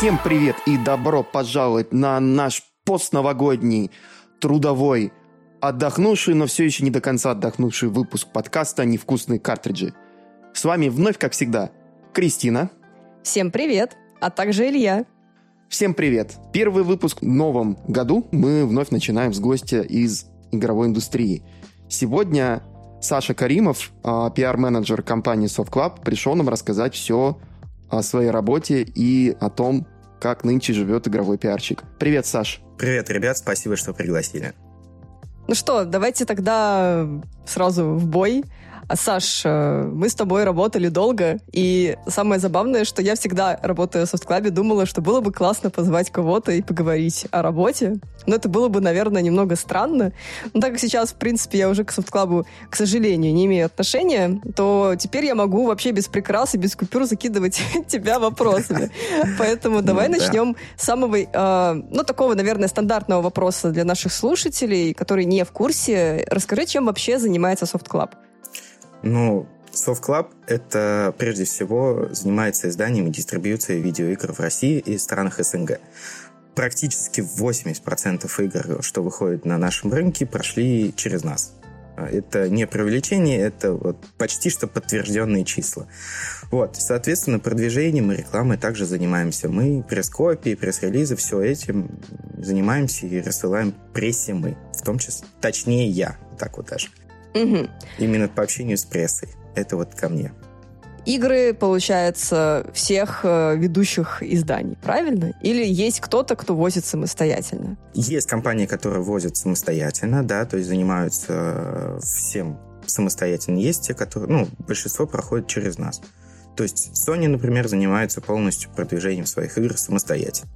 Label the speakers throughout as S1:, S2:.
S1: Всем привет и добро пожаловать на наш постновогодний трудовой отдохнувший, но все еще не до конца отдохнувший выпуск подкаста «Невкусные картриджи». С вами вновь, как всегда, Кристина.
S2: Всем привет, а также Илья.
S1: Всем привет. Первый выпуск в новом году мы вновь начинаем с гостя из игровой индустрии. Сегодня Саша Каримов, а, пиар-менеджер компании Soft Club, пришел нам рассказать все о своей работе и о том, как нынче живет игровой пиарщик. Привет, Саш.
S3: Привет, ребят, спасибо, что пригласили.
S2: Ну что, давайте тогда сразу в бой. А, Саш, э, мы с тобой работали долго, и самое забавное, что я всегда, работая в софтклабе, думала, что было бы классно позвать кого-то и поговорить о работе. Но это было бы, наверное, немного странно. Но так как сейчас, в принципе, я уже к софтклабу, к сожалению, не имею отношения, то теперь я могу вообще без прикрас и без купюр закидывать тебя вопросами. Поэтому давай начнем с самого, э, ну, такого, наверное, стандартного вопроса для наших слушателей, которые не в курсе. Расскажи, чем вообще занимается софтклаб?
S3: Ну, Soft Club — это прежде всего занимается изданием и дистрибьюцией видеоигр в России и странах СНГ. Практически 80% игр, что выходит на нашем рынке, прошли через нас. Это не преувеличение, это вот почти что подтвержденные числа. Вот, соответственно, продвижением и рекламой также занимаемся мы. Пресс-копии, пресс-релизы, все этим занимаемся и рассылаем прессе мы. В том числе, точнее я, так вот даже. Угу. Именно по общению с прессой. Это вот ко мне.
S2: Игры, получается, всех э, ведущих изданий, правильно? Или есть кто-то, кто возит самостоятельно?
S3: Есть компании, которые возят самостоятельно, да, то есть занимаются э, всем самостоятельно. Есть те, которые, ну, большинство проходит через нас. То есть Sony, например, занимается полностью продвижением своих игр самостоятельно.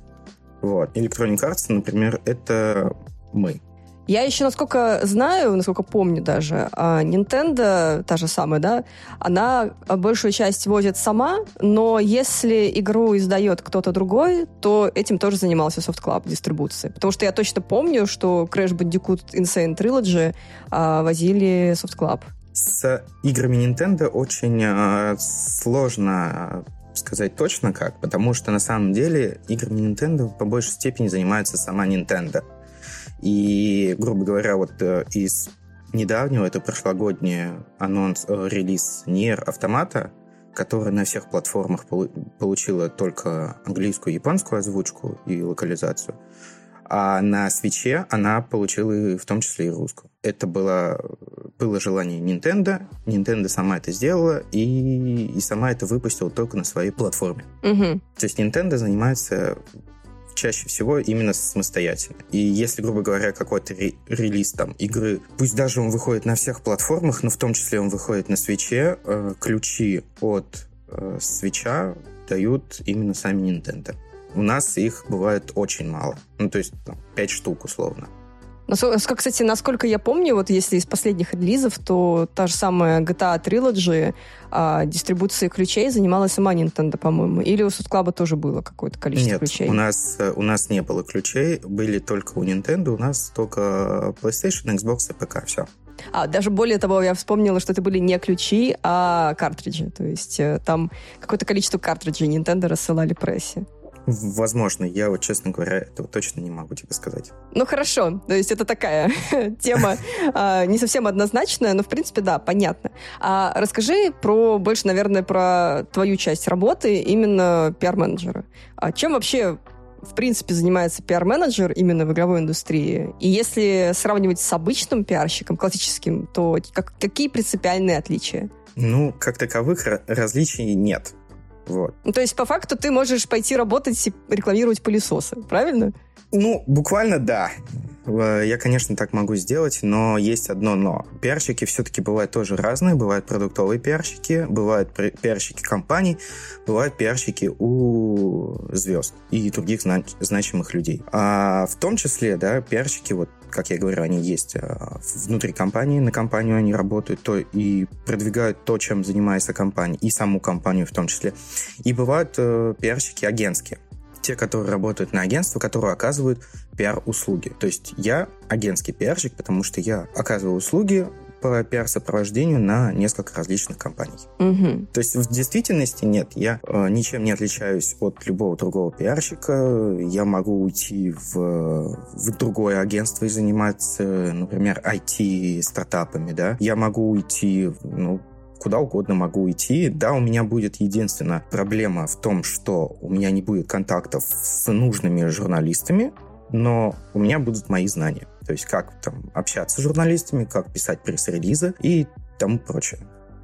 S3: Вот. Electronic Arts, например, это мы.
S2: Я еще, насколько знаю, насколько помню даже, а, Nintendo, та же самая, да, она большую часть возит сама, но если игру издает кто-то другой, то этим тоже занимался Soft Club дистрибуцией. Потому что я точно помню, что Crash Bandicoot Insane Trilogy а, возили Soft Club.
S3: С играми Nintendo очень а, сложно сказать точно как, потому что на самом деле играми Nintendo по большей степени занимается сама Nintendo. И, грубо говоря, вот э, из недавнего, это прошлогодний анонс, э, релиз Nier автомата, который на всех платформах получила только английскую и японскую озвучку и локализацию. А на свече она получила в том числе и русскую. Это было, было желание Nintendo. Nintendo сама это сделала и, и сама это выпустила только на своей платформе. Угу. То есть Nintendo занимается чаще всего именно самостоятельно. И если, грубо говоря, какой-то ре- релиз там игры, пусть даже он выходит на всех платформах, но в том числе он выходит на свече, э, ключи от э, свеча дают именно сами Nintendo. У нас их бывает очень мало. Ну, то есть там, 5 штук условно.
S2: Кстати, насколько я помню, вот если из последних релизов, то та же самая GTA Trilogy а, дистрибуцией ключей занималась сама Nintendo, по-моему. Или у Судклаба тоже было какое-то количество
S3: Нет,
S2: ключей?
S3: у нас, у нас не было ключей, были только у Nintendo, у нас только PlayStation, Xbox и ПК, все.
S2: А, даже более того, я вспомнила, что это были не ключи, а картриджи. То есть э, там какое-то количество картриджей Nintendo рассылали прессе.
S3: Возможно, я вот, честно говоря, этого точно не могу тебе сказать.
S2: Ну, хорошо. То есть это такая тема а, не совсем однозначная, но, в принципе, да, понятно. А расскажи про, больше, наверное, про твою часть работы, именно пиар-менеджера. А чем вообще в принципе, занимается пиар-менеджер именно в игровой индустрии? И если сравнивать с обычным пиарщиком, классическим, то как, какие принципиальные отличия?
S3: Ну, как таковых различий нет. Вот.
S2: То есть, по факту, ты можешь пойти работать и рекламировать пылесосы, правильно?
S3: Ну, буквально да. Э, я, конечно, так могу сделать, но есть одно но. Пиарщики все-таки бывают тоже разные. Бывают продуктовые пиарщики, бывают пиарщики компаний, бывают пиарщики у звезд и других знач- значимых людей. А в том числе, да, пиарщики, вот, как я говорю, они есть э, внутри компании, на компанию они работают, то и продвигают то, чем занимается компания, и саму компанию в том числе. И бывают э, пиарщики агентские те, которые работают на агентство, которые оказывают пиар-услуги. То есть я агентский пиарщик, потому что я оказываю услуги по пиар-сопровождению на несколько различных компаний.
S2: Угу.
S3: То есть в действительности нет, я э, ничем не отличаюсь от любого другого пиарщика. Я могу уйти в, в другое агентство и заниматься, например, IT-стартапами, да. Я могу уйти, ну, куда угодно могу уйти. Да, у меня будет единственная проблема в том, что у меня не будет контактов с нужными журналистами, но у меня будут мои знания. То есть как там общаться с журналистами, как писать пресс-релизы и тому прочее.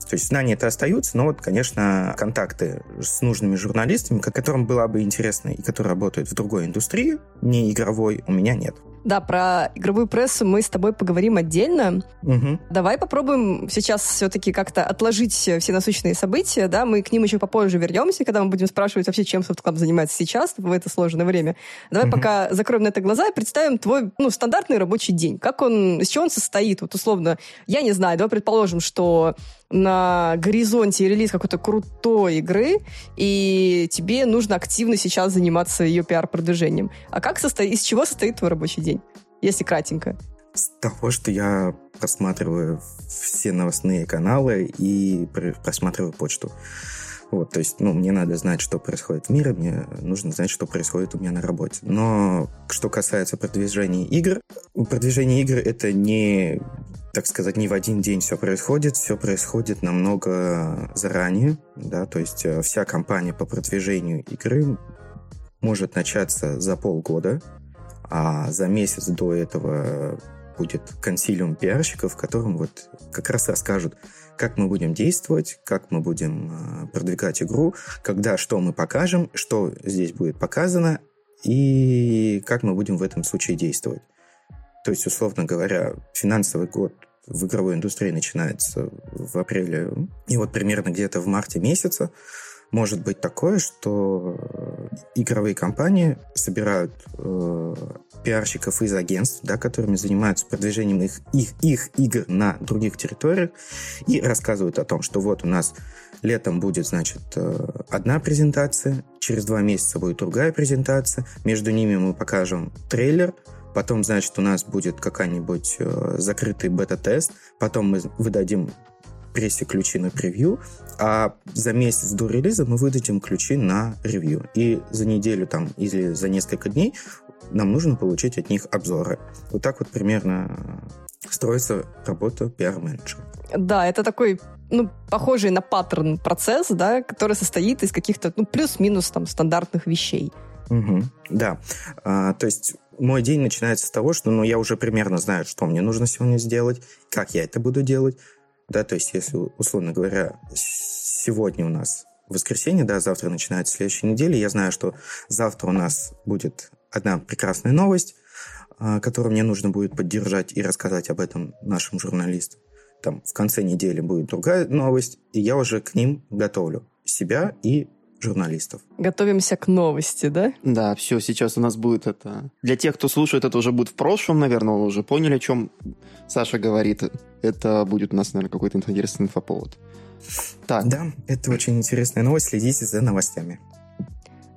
S3: То есть знания это остаются, но вот, конечно, контакты с нужными журналистами, которым было бы интересно и которые работают в другой индустрии, не игровой, у меня нет.
S2: Да, про игровую прессу мы с тобой поговорим отдельно.
S3: Угу.
S2: Давай попробуем сейчас все-таки как-то отложить все насущные события, да, мы к ним еще попозже вернемся, когда мы будем спрашивать вообще, чем Soft Club занимается сейчас в это сложное время. Давай угу. пока закроем на это глаза и представим твой, ну, стандартный рабочий день. Как он, из чего он состоит? Вот условно, я не знаю, давай предположим, что на горизонте релиз какой-то крутой игры, и тебе нужно активно сейчас заниматься ее пиар-продвижением. А как состоит, из чего состоит твой рабочий день, если кратенько?
S3: С того, что я просматриваю все новостные каналы и просматриваю почту. Вот, то есть, ну, мне надо знать, что происходит в мире, мне нужно знать, что происходит у меня на работе. Но что касается продвижения игр, продвижение игр это не так сказать, не в один день все происходит, все происходит намного заранее, да, то есть э, вся кампания по продвижению игры может начаться за полгода, а за месяц до этого будет консилиум пиарщиков, в котором вот как раз расскажут, как мы будем действовать, как мы будем э, продвигать игру, когда что мы покажем, что здесь будет показано и как мы будем в этом случае действовать. То есть, условно говоря, финансовый год в игровой индустрии начинается в апреле. И вот примерно где-то в марте месяца может быть такое, что игровые компании собирают э, пиарщиков из агентств, да, которыми занимаются продвижением их, их, их игр на других территориях, и рассказывают о том, что вот у нас летом будет, значит, э, одна презентация, через два месяца будет другая презентация, между ними мы покажем трейлер, потом, значит, у нас будет какая-нибудь э, закрытый бета-тест, потом мы выдадим прессе ключи на превью, а за месяц до релиза мы выдадим ключи на ревью. И за неделю там или за несколько дней нам нужно получить от них обзоры. Вот так вот примерно строится работа пиар-менеджера.
S2: Да, это такой ну, похожий на паттерн процесс, да, который состоит из каких-то, ну, плюс-минус там стандартных вещей.
S3: Угу, да. А, то есть мой день начинается с того, что ну, я уже примерно знаю, что мне нужно сегодня сделать, как я это буду делать. Да, то есть, если, условно говоря, сегодня у нас воскресенье, да, завтра начинается следующая неделя, я знаю, что завтра у нас будет одна прекрасная новость, а, которую мне нужно будет поддержать и рассказать об этом нашим журналистам. Там в конце недели будет другая новость, и я уже к ним готовлю себя и журналистов.
S2: Готовимся к новости, да?
S1: Да, все, сейчас у нас будет это... Для тех, кто слушает, это уже будет в прошлом, наверное, вы уже поняли, о чем Саша говорит. Это будет у нас, наверное, какой-то интересный инфоповод.
S3: Так. Да, это очень интересная новость. Следите за новостями.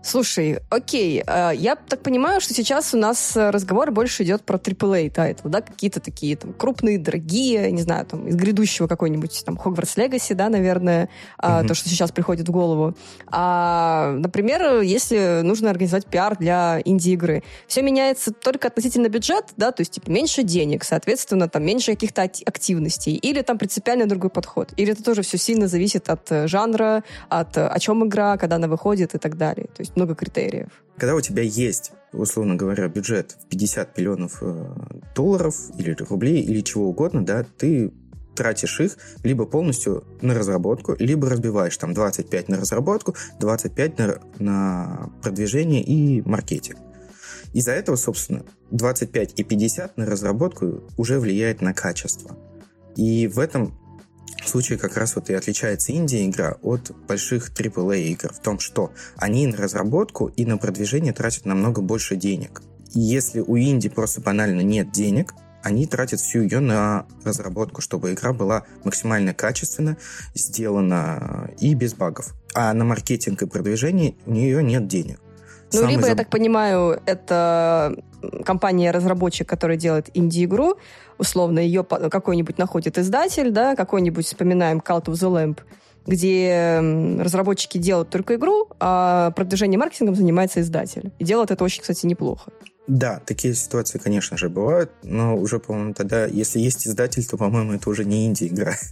S2: Слушай, окей, э, я так понимаю, что сейчас у нас разговор больше идет про AAA title ы, да, какие-то такие там крупные, дорогие, не знаю, там из грядущего какой-нибудь там Hogwarts Legacy, да, наверное, mm-hmm. то, что сейчас приходит в голову. А, например, если нужно организовать пиар для инди-игры, все меняется только относительно бюджета, да, то есть типа меньше денег, соответственно, там меньше каких-то активностей, или там принципиально другой подход, или это тоже все сильно зависит от э, жанра, от э, о чем игра, когда она выходит и так далее. То есть много критериев.
S3: Когда у тебя есть, условно говоря, бюджет в 50 миллионов э, долларов или рублей или чего угодно, да, ты тратишь их либо полностью на разработку, либо разбиваешь там 25 на разработку, 25 на, на продвижение и маркетинг. Из-за этого, собственно, 25 и 50 на разработку уже влияет на качество. И в этом в случае как раз вот и отличается Индия игра от больших AAA игр в том, что они на разработку и на продвижение тратят намного больше денег. И если у Индии просто банально нет денег, они тратят всю ее на разработку, чтобы игра была максимально качественно сделана и без багов. А на маркетинг и продвижение у нее нет денег.
S2: Ну, Самый либо, заб... я так понимаю, это компания-разработчик, которая делает инди-игру, условно, ее какой-нибудь находит издатель, да, какой-нибудь, вспоминаем Cult of the Lamp, где разработчики делают только игру, а продвижением маркетингом занимается издатель. И делает это очень, кстати, неплохо.
S3: Да, такие ситуации, конечно же, бывают, но уже, по-моему, тогда, если есть издатель, то, по-моему, это уже не инди-игра.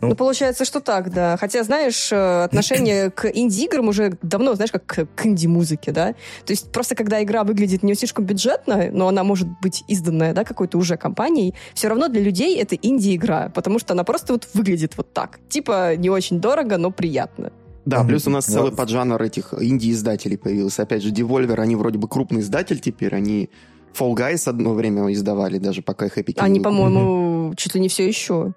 S2: Ну, ну, получается, что так, да. Хотя, знаешь, э, отношение к инди-играм уже давно, знаешь, как к инди-музыке, да. То есть просто когда игра выглядит не слишком бюджетно, но она может быть изданная, да, какой-то уже компанией, все равно для людей это инди-игра, потому что она просто вот выглядит вот так. Типа не очень дорого, но приятно.
S1: Да, плюс у нас вот. целый поджанр этих инди-издателей появился. Опять же, Devolver, они вроде бы крупный издатель теперь, они Fall Guys одно время издавали, даже пока их Epic
S2: Они, по-моему, чуть ли не все еще.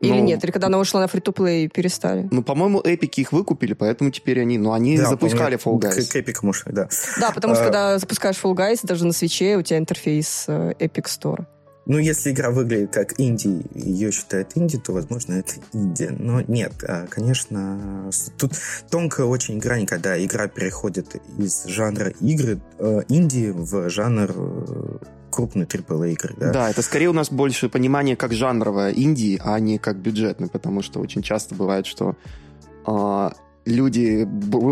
S2: Или ну, нет? Или когда она ушла на фри-то-плей, перестали?
S1: Ну, по-моему, эпики их выкупили, поэтому теперь они... Ну, они да, запускали Fall Guys.
S3: К, к Epic ушли, да.
S2: Да, потому что а... когда запускаешь Fall Guys, даже на свече у тебя интерфейс э, Epic Store.
S3: Ну, если игра выглядит как инди, ее считают инди, то, возможно, это инди. Но нет, а, конечно, тут тонкая очень грань, когда игра переходит из жанра игры э, инди в жанр э, крупной AAA игры. Да?
S1: да, это скорее у нас больше понимание как жанровая инди, а не как бюджетный, потому что очень часто бывает, что а, люди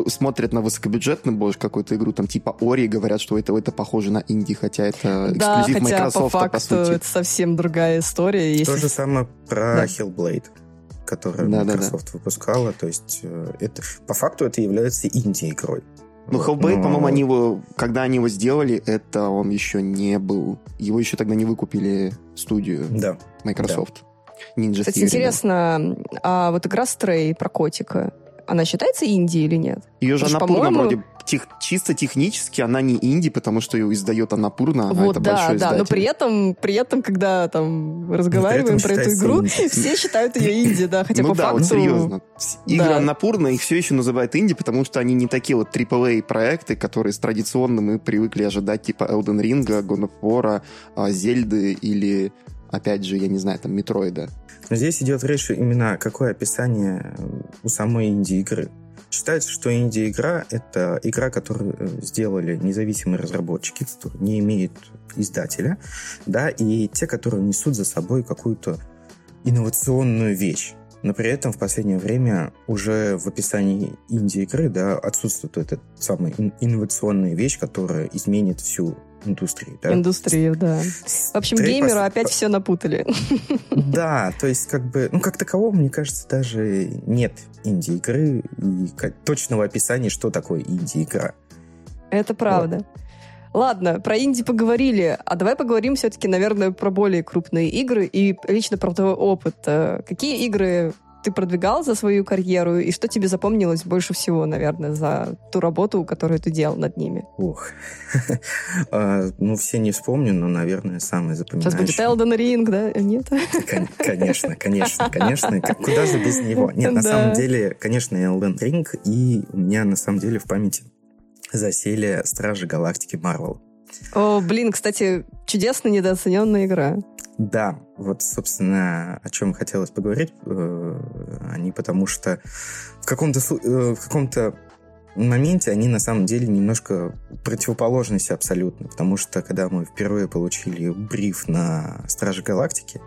S1: смотрят на высокобюджетную больше какую-то игру, там типа Ори, говорят, что это, это похоже на инди, хотя это эксклюзив да, хотя Microsoft,
S2: по факту
S1: по сути.
S2: это совсем другая история.
S3: Если... То же самое про да. Hellblade которую да, Microsoft да, да. выпускала. То есть э, это по факту это является инди-игрой.
S1: Ну, Hellblade, но... по-моему, они его, когда они его сделали, это он еще не был. Его еще тогда не выкупили студию
S3: да.
S1: Microsoft.
S2: Да. Ninja Кстати, Theory, интересно, а вот игра Stray про котика, она считается инди или нет?
S1: Ее же Анапурна вроде тех, чисто технически она не инди, потому что ее издает Анапурна, вот, а это
S2: да,
S1: большой
S2: да, но при этом, при этом, когда там разговариваем про эту игру, инди. все считают ее инди, да, хотя
S1: ну
S2: по
S1: да,
S2: факту...
S1: вот серьезно. Игры да. Анапурна их все еще называют инди, потому что они не такие вот AAA проекты, которые с традиционно мы привыкли ожидать, типа Elden Ring, God of War, Зельды или опять же, я не знаю, там, Метроида.
S3: Здесь идет речь именно какое описание у самой инди-игры. Считается, что инди-игра — это игра, которую э, сделали независимые разработчики, которые не имеют издателя, да, и те, которые несут за собой какую-то инновационную вещь. Но при этом в последнее время уже в описании инди-игры да, отсутствует эта самая инновационная вещь, которая изменит всю индустрии. Да?
S2: Индустрию, да. В общем, Трей геймеры пос... опять все напутали.
S3: Да, то есть как бы, ну как такового, мне кажется, даже нет инди-игры и точного описания, что такое инди-игра.
S2: Это правда. Вот. Ладно, про инди поговорили, а давай поговорим все-таки, наверное, про более крупные игры и лично про твой опыт. Э, какие игры ты продвигал за свою карьеру, и что тебе запомнилось больше всего, наверное, за ту работу, которую ты делал над ними?
S3: Ух. А, ну, все не вспомню, но, наверное, самое запоминающее.
S2: Сейчас будет Elden Ring, да? Нет?
S3: Конечно, конечно, конечно. Куда же без него? Нет, на самом деле, конечно, Elden Ring, и у меня, на самом деле, в памяти засели Стражи Галактики Марвел.
S2: О, блин, кстати, чудесно недооцененная игра.
S3: Да, вот, собственно, о чем хотелось поговорить, э, они потому что в каком-то э, в каком-то моменте они на самом деле немножко противоположности абсолютно, потому что когда мы впервые получили бриф на Стражи Галактики,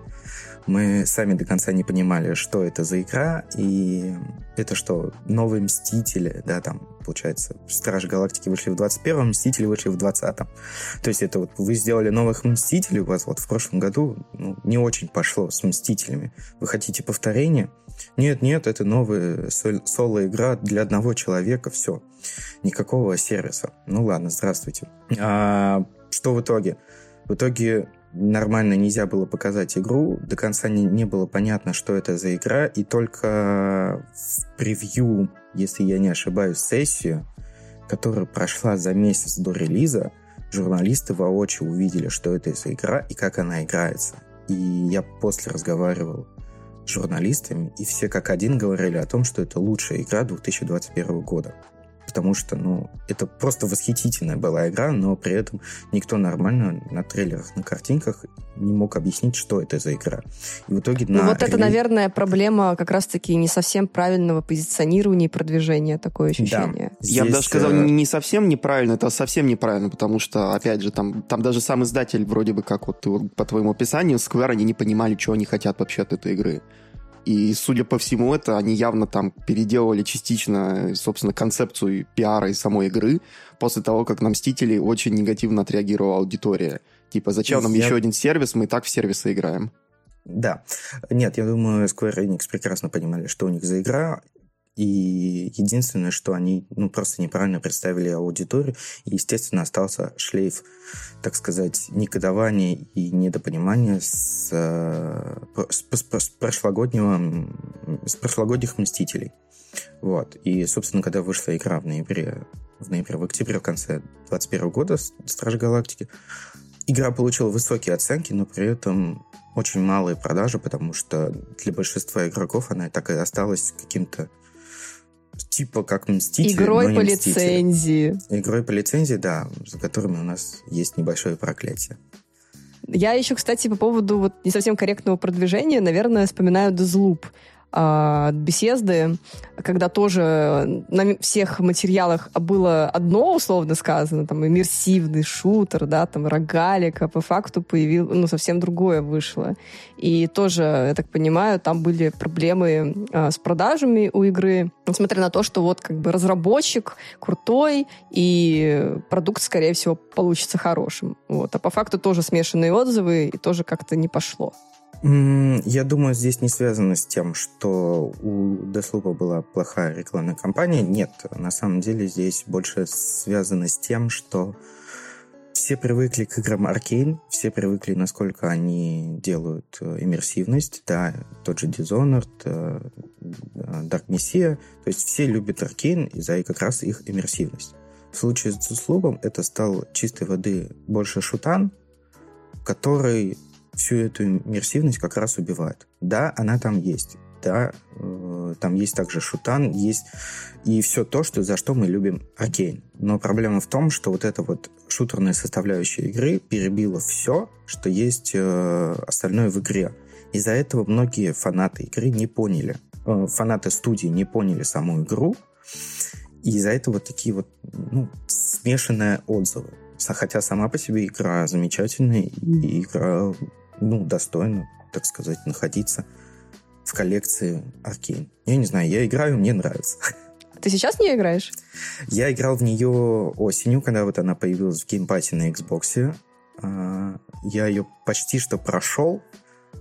S3: мы сами до конца не понимали, что это за игра, и это что, новые Мстители, да, там, получается, Стражи Галактики вышли в 21-м, Мстители вышли в 20-м. То есть это вот вы сделали новых Мстителей, у вас вот в прошлом году ну, не очень пошло с Мстителями. Вы хотите повторения? Нет, нет, это новая соло-игра для одного человека, все. Никакого сервиса. Ну ладно, здравствуйте. А, что в итоге? В итоге нормально нельзя было показать игру, до конца не, не было понятно, что это за игра, и только в превью, если я не ошибаюсь, сессию, которая прошла за месяц до релиза, журналисты воочию увидели, что это за игра и как она играется. И я после разговаривал с журналистами, и все как один говорили о том, что это лучшая игра 2021 года. Потому что, ну, это просто восхитительная была игра, но при этом никто нормально на трейлерах, на картинках не мог объяснить, что это за игра.
S2: И в итоге ну, на вот это, наверное, проблема как раз-таки не совсем правильного позиционирования и продвижения, такое ощущение.
S1: Да. Здесь... Я бы даже сказал, э, не совсем неправильно, это совсем неправильно, потому что, опять же, там, там даже сам издатель вроде бы, как вот по твоему описанию, Square, они не понимали, что они хотят вообще от этой игры. И, судя по всему, это они явно там переделывали частично, собственно, концепцию пиара и самой игры после того, как на «Мстители» очень негативно отреагировала аудитория. Типа, зачем нам я... еще один сервис, мы и так в сервисы играем.
S3: Да. Нет, я думаю, Square Enix прекрасно понимали, что у них за игра, и единственное, что они ну, просто неправильно представили аудиторию, и, естественно, остался шлейф, так сказать, негодования и недопонимания с, э, с, с, с прошлогоднего, с прошлогодних «Мстителей». Вот. И, собственно, когда вышла игра в ноябре, в ноябре, в октябре, в конце 2021 года «Стражи Галактики», игра получила высокие оценки, но при этом очень малые продажи, потому что для большинства игроков она так и осталась каким-то типа как Мстители,
S2: Игрой
S3: но
S2: по Мстители. лицензии.
S3: Игрой по лицензии, да, за которыми у нас есть небольшое проклятие.
S2: Я еще, кстати, по поводу вот не совсем корректного продвижения, наверное, вспоминаю Deathloop от Беседы, когда тоже на всех материалах было одно условно сказано, там, иммерсивный шутер, да, там, рогалик, а по факту появил, ну, совсем другое вышло. И тоже, я так понимаю, там были проблемы а, с продажами у игры, несмотря на то, что вот как бы разработчик крутой, и продукт, скорее всего, получится хорошим. Вот. А по факту тоже смешанные отзывы, и тоже как-то не пошло.
S3: Я думаю, здесь не связано с тем, что у Deathloop была плохая рекламная кампания. Нет, на самом деле здесь больше связано с тем, что все привыкли к играм Arkane, все привыкли, насколько они делают э, иммерсивность, да, тот же Dishonored, э, Dark Messiah, то есть все любят Arkane из-за как раз их иммерсивность. В случае с Deathloop это стал чистой воды больше шутан, который всю эту иммерсивность как раз убивает. Да, она там есть. Да, э, там есть также шутан, есть и все то, что, за что мы любим Аркейн. Но проблема в том, что вот эта вот шутерная составляющая игры перебила все, что есть э, остальное в игре. Из-за этого многие фанаты игры не поняли, э, фанаты студии не поняли саму игру, и из-за этого такие вот ну, смешанные отзывы. Хотя сама по себе игра замечательная, и игра ну, достойно, так сказать, находиться в коллекции Аркейн. Я не знаю, я играю, мне нравится.
S2: Ты сейчас не играешь?
S3: Я играл в нее осенью, когда вот она появилась в геймпате на Xbox. А, я ее почти что прошел,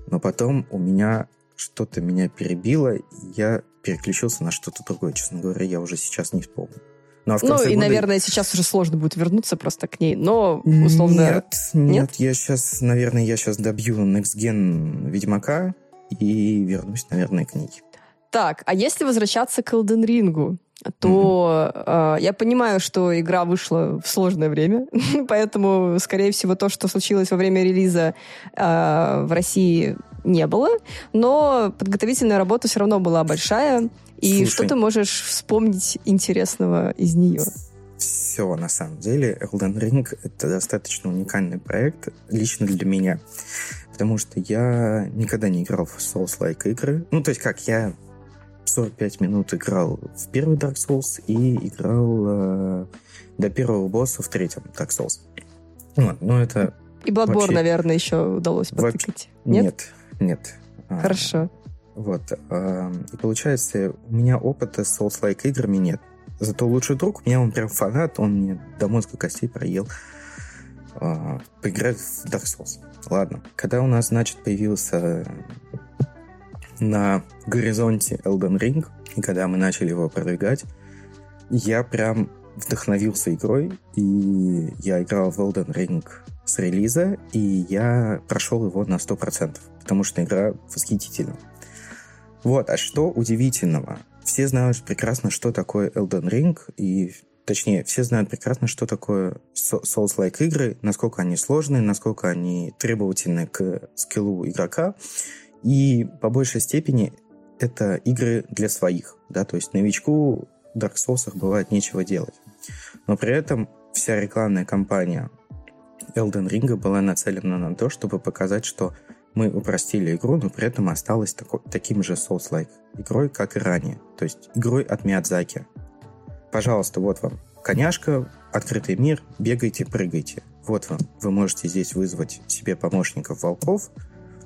S3: но потом у меня что-то меня перебило, и я переключился на что-то другое. Честно говоря, я уже сейчас не вспомню.
S2: Ну, а ну и, наверное, сейчас уже сложно будет вернуться просто к ней, но условно...
S3: Нет, нет, нет? я сейчас, наверное, я сейчас добью Next Gen Ведьмака и вернусь, наверное, к ней.
S2: Так, а если возвращаться к Elden Ring, то mm-hmm. э, я понимаю, что игра вышла в сложное время, поэтому, скорее всего, то, что случилось во время релиза э, в России, не было, но подготовительная работа все равно была большая. И Слушай, что ты можешь вспомнить интересного из нее?
S3: Все, на самом деле, Elden Ring — это достаточно уникальный проект лично для меня. Потому что я никогда не играл в Souls-like игры. Ну, то есть как, я 45 минут играл в первый Dark Souls и играл э, до первого босса в третьем Dark Souls. Вот, ну это...
S2: И Bloodborne, вообще... наверное, еще удалось потыкать.
S3: Нет? Нет, нет.
S2: А, Хорошо.
S3: Вот. И получается, у меня опыта с Souls-like играми нет. Зато лучший друг, у меня он прям фанат, он мне до мозга костей проел а, поиграть в Dark Souls. Ладно. Когда у нас, значит, появился на горизонте Elden Ring, и когда мы начали его продвигать, я прям вдохновился игрой, и я играл в Elden Ring с релиза, и я прошел его на 100%, потому что игра восхитительна. Вот, а что удивительного? Все знают прекрасно, что такое Elden Ring, и точнее, все знают прекрасно, что такое Souls-like игры, насколько они сложные, насколько они требовательны к скиллу игрока, и по большей степени это игры для своих, да, то есть новичку Dark Souls бывает нечего делать. Но при этом вся рекламная кампания Elden Ring была нацелена на то, чтобы показать, что мы упростили игру, но при этом осталась тако, таким же Souls-like игрой, как и ранее. То есть игрой от Миядзаки. Пожалуйста, вот вам коняшка, открытый мир, бегайте, прыгайте. Вот вам, вы можете здесь вызвать себе помощников волков,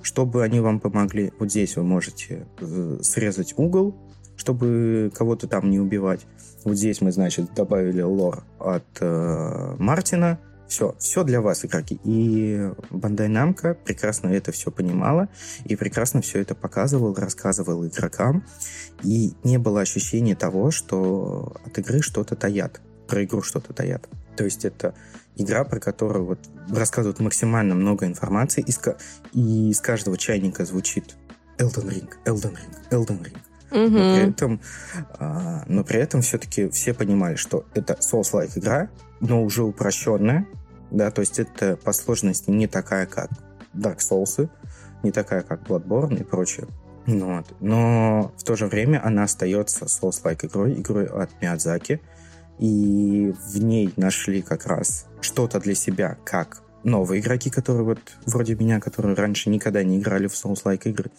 S3: чтобы они вам помогли. Вот здесь вы можете э, срезать угол, чтобы кого-то там не убивать. Вот здесь мы, значит, добавили лор от э, Мартина, все, все для вас, игроки. И Бандай Намка прекрасно это все понимала и прекрасно все это показывал, рассказывал игрокам. И не было ощущения того, что от игры что-то таят, про игру что-то таят. То есть это игра, про которую вот рассказывают максимально много информации, и с, и из каждого чайника звучит Elden Ring, Elden Ring, Elden Ring. Угу. Но при этом, а, но при этом все-таки все понимали, что это Souls-like игра, но уже упрощенная, да, то есть это по сложности не такая, как Dark Souls, не такая, как Bloodborne и прочее. Ну вот. Но в то же время она остается Souls-like игрой, игрой от Миядзаки, и в ней нашли как раз что-то для себя, как новые игроки, которые вот вроде меня, которые раньше никогда не играли в Souls-like игры,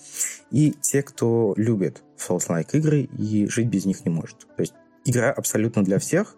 S3: и те, кто любит Souls-like игры и жить без них не может. То есть игра абсолютно для всех,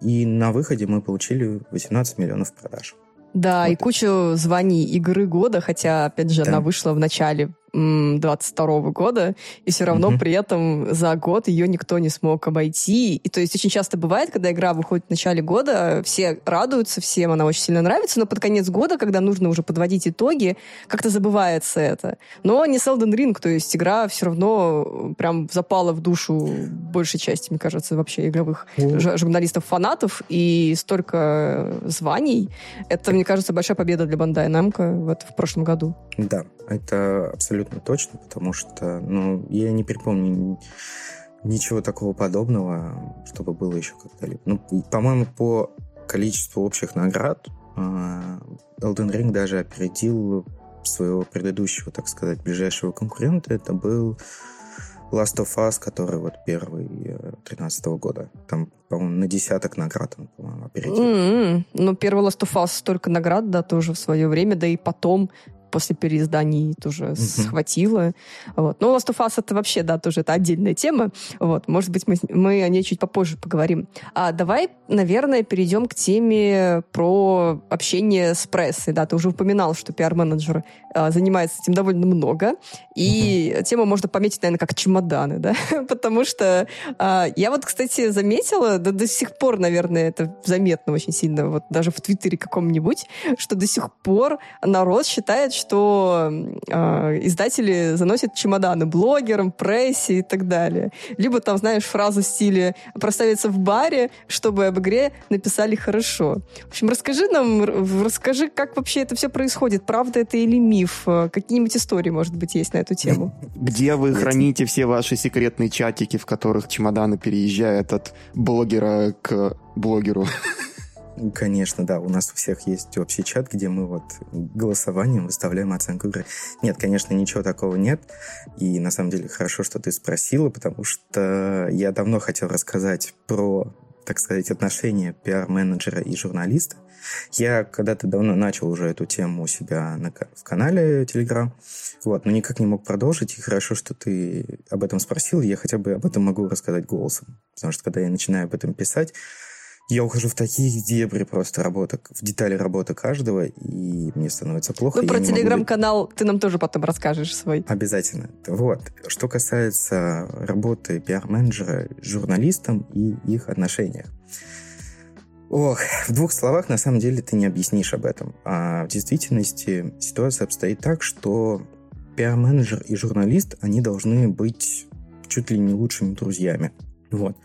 S3: и на выходе мы получили 18 миллионов продаж.
S2: Да, вот. и кучу званий игры года, хотя, опять же, да. она вышла в начале 22 года, и все равно mm-hmm. при этом за год ее никто не смог обойти. И то есть очень часто бывает, когда игра выходит в начале года, все радуются, всем она очень сильно нравится, но под конец года, когда нужно уже подводить итоги, как-то забывается это. Но не Elden Ring, то есть игра все равно прям запала в душу большей части, мне кажется, вообще игровых mm-hmm. журналистов-фанатов, и столько званий. Это, мне кажется, большая победа для Bandai Namco вот в прошлом году.
S3: Да, это абсолютно точно, потому что, ну, я не припомню ничего такого подобного, чтобы было еще когда-либо. Ну, по-моему, по количеству общих наград а, Elden Ring даже опередил своего предыдущего, так сказать, ближайшего конкурента. Это был Last of Us, который вот первый 13 -го года. Там, по-моему, на десяток наград он, по-моему, опередил.
S2: Mm-hmm. Ну, первый Last of Us столько наград, да, тоже в свое время, да и потом после переизданий тоже mm-hmm. схватила. Вот. Но Last of Us это вообще, да, тоже это отдельная тема. Вот. Может быть, мы, мы о ней чуть попозже поговорим. А давай, наверное, перейдем к теме про общение с прессой. Да, ты уже упоминал, что пиар-менеджер а, занимается этим довольно много. И mm-hmm. тему можно пометить, наверное, как чемоданы, да? Потому что а, я вот, кстати, заметила, да, до сих пор, наверное, это заметно очень сильно, вот даже в Твиттере каком-нибудь, что до сих пор народ считает, что э, издатели заносят чемоданы блогерам, прессе и так далее. Либо там, знаешь, фразу в стиле «проставиться в баре, чтобы об игре написали хорошо». В общем, расскажи нам, расскажи, как вообще это все происходит. Правда это или миф? Какие-нибудь истории, может быть, есть на эту тему?
S1: Где вы храните все ваши секретные чатики, в которых чемоданы переезжают от блогера к блогеру?
S3: Конечно, да. У нас у всех есть общий чат, где мы вот голосованием выставляем оценку игры. Нет, конечно, ничего такого нет. И на самом деле хорошо, что ты спросила, потому что я давно хотел рассказать про так сказать, отношения пиар-менеджера и журналиста. Я когда-то давно начал уже эту тему у себя на, в канале Telegram, вот, но никак не мог продолжить, и хорошо, что ты об этом спросил, я хотя бы об этом могу рассказать голосом, потому что когда я начинаю об этом писать, я ухожу в такие дебри просто работы, в детали работы каждого, и мне становится плохо.
S2: Ну, про телеграм-канал могу... ты нам тоже потом расскажешь свой.
S3: Обязательно. Вот. Что касается работы пиар-менеджера с журналистом и их отношениях. Ох, в двух словах на самом деле ты не объяснишь об этом. А в действительности ситуация обстоит так, что пиар-менеджер и журналист, они должны быть чуть ли не лучшими друзьями. Вот.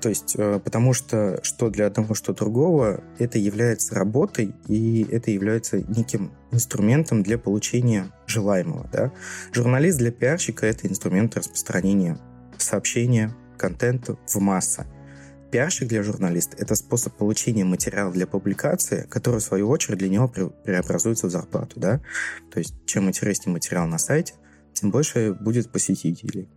S3: То есть, э, потому что что для одного, что другого, это является работой, и это является неким инструментом для получения желаемого. Да? Журналист для пиарщика – это инструмент распространения сообщения, контента в массы. Пиарщик для журналиста – это способ получения материала для публикации, который, в свою очередь, для него преобразуется в зарплату. Да? То есть, чем интереснее материал на сайте, тем больше будет посетителей.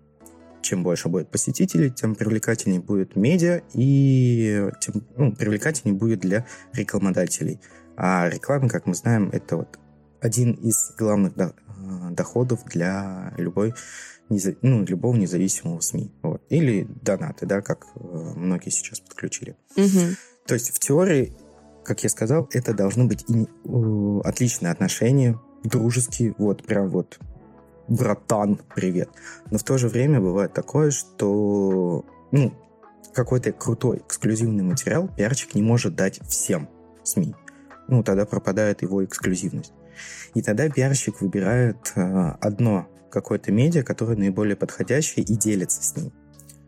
S3: Чем больше будет посетителей, тем привлекательнее будет медиа и тем ну, привлекательнее будет для рекламодателей. А реклама, как мы знаем, это вот один из главных э, доходов для любой ну, любого независимого СМИ. Вот. Или донаты, да, как э, многие сейчас подключили.
S2: Угу.
S3: То есть в теории, как я сказал, это должны быть и, э, отличные отношения, дружеские, вот прям вот братан, привет. Но в то же время бывает такое, что ну, какой-то крутой эксклюзивный материал пиарчик не может дать всем СМИ. Ну, тогда пропадает его эксклюзивность. И тогда пиарщик выбирает э, одно какое-то медиа, которое наиболее подходящее и делится с ним.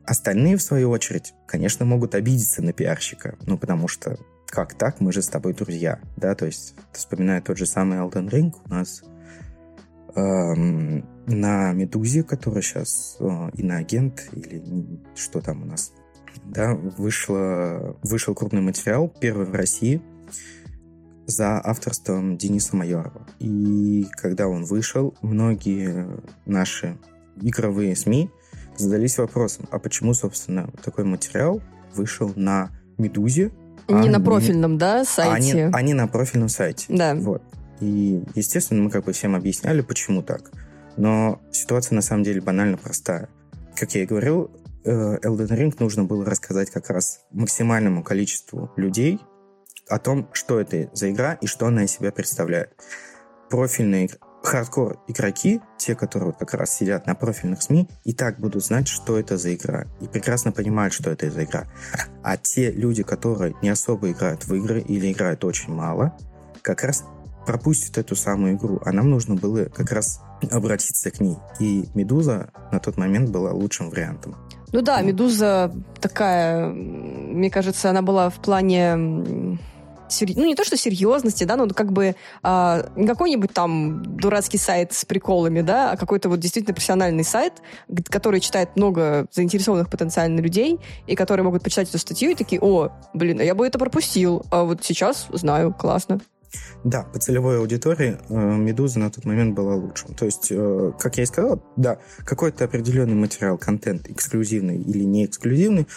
S3: Остальные, в свою очередь, конечно, могут обидеться на пиарщика, ну, потому что как так, мы же с тобой друзья, да, то есть, вспоминая тот же самый Elden Ring, у нас на Медузе, которая сейчас э, иноагент, или что там у нас, да, вышло, вышел крупный материал, первый в России, за авторством Дениса Майорова. И когда он вышел, многие наши игровые СМИ задались вопросом, а почему, собственно, такой материал вышел на Медузе,
S2: не а на профильном, не... да, сайте?
S3: А не, а не на профильном сайте.
S2: Да.
S3: Вот. И, естественно, мы как бы всем объясняли, почему так. Но ситуация на самом деле банально простая. Как я и говорил, э, Elden Ring нужно было рассказать как раз максимальному количеству людей о том, что это за игра и что она из себя представляет. Профильные хардкор игроки, те, которые как раз сидят на профильных СМИ, и так будут знать, что это за игра, и прекрасно понимают, что это за игра. А те люди, которые не особо играют в игры или играют очень мало, как раз пропустят эту самую игру, а нам нужно было как раз обратиться к ней. И «Медуза» на тот момент была лучшим вариантом.
S2: Ну да, «Медуза» такая, мне кажется, она была в плане ну, не то, что серьезности, да, но как бы а, не какой-нибудь там дурацкий сайт с приколами, да, а какой-то вот действительно профессиональный сайт, который читает много заинтересованных потенциально людей, и которые могут почитать эту статью и такие, о, блин, а я бы это пропустил, а вот сейчас знаю, классно.
S3: Да, по целевой аудитории э, «Медуза» на тот момент была лучшим. То есть, э, как я и сказал, да, какой-то определенный материал, контент, эксклюзивный или не эксклюзивный,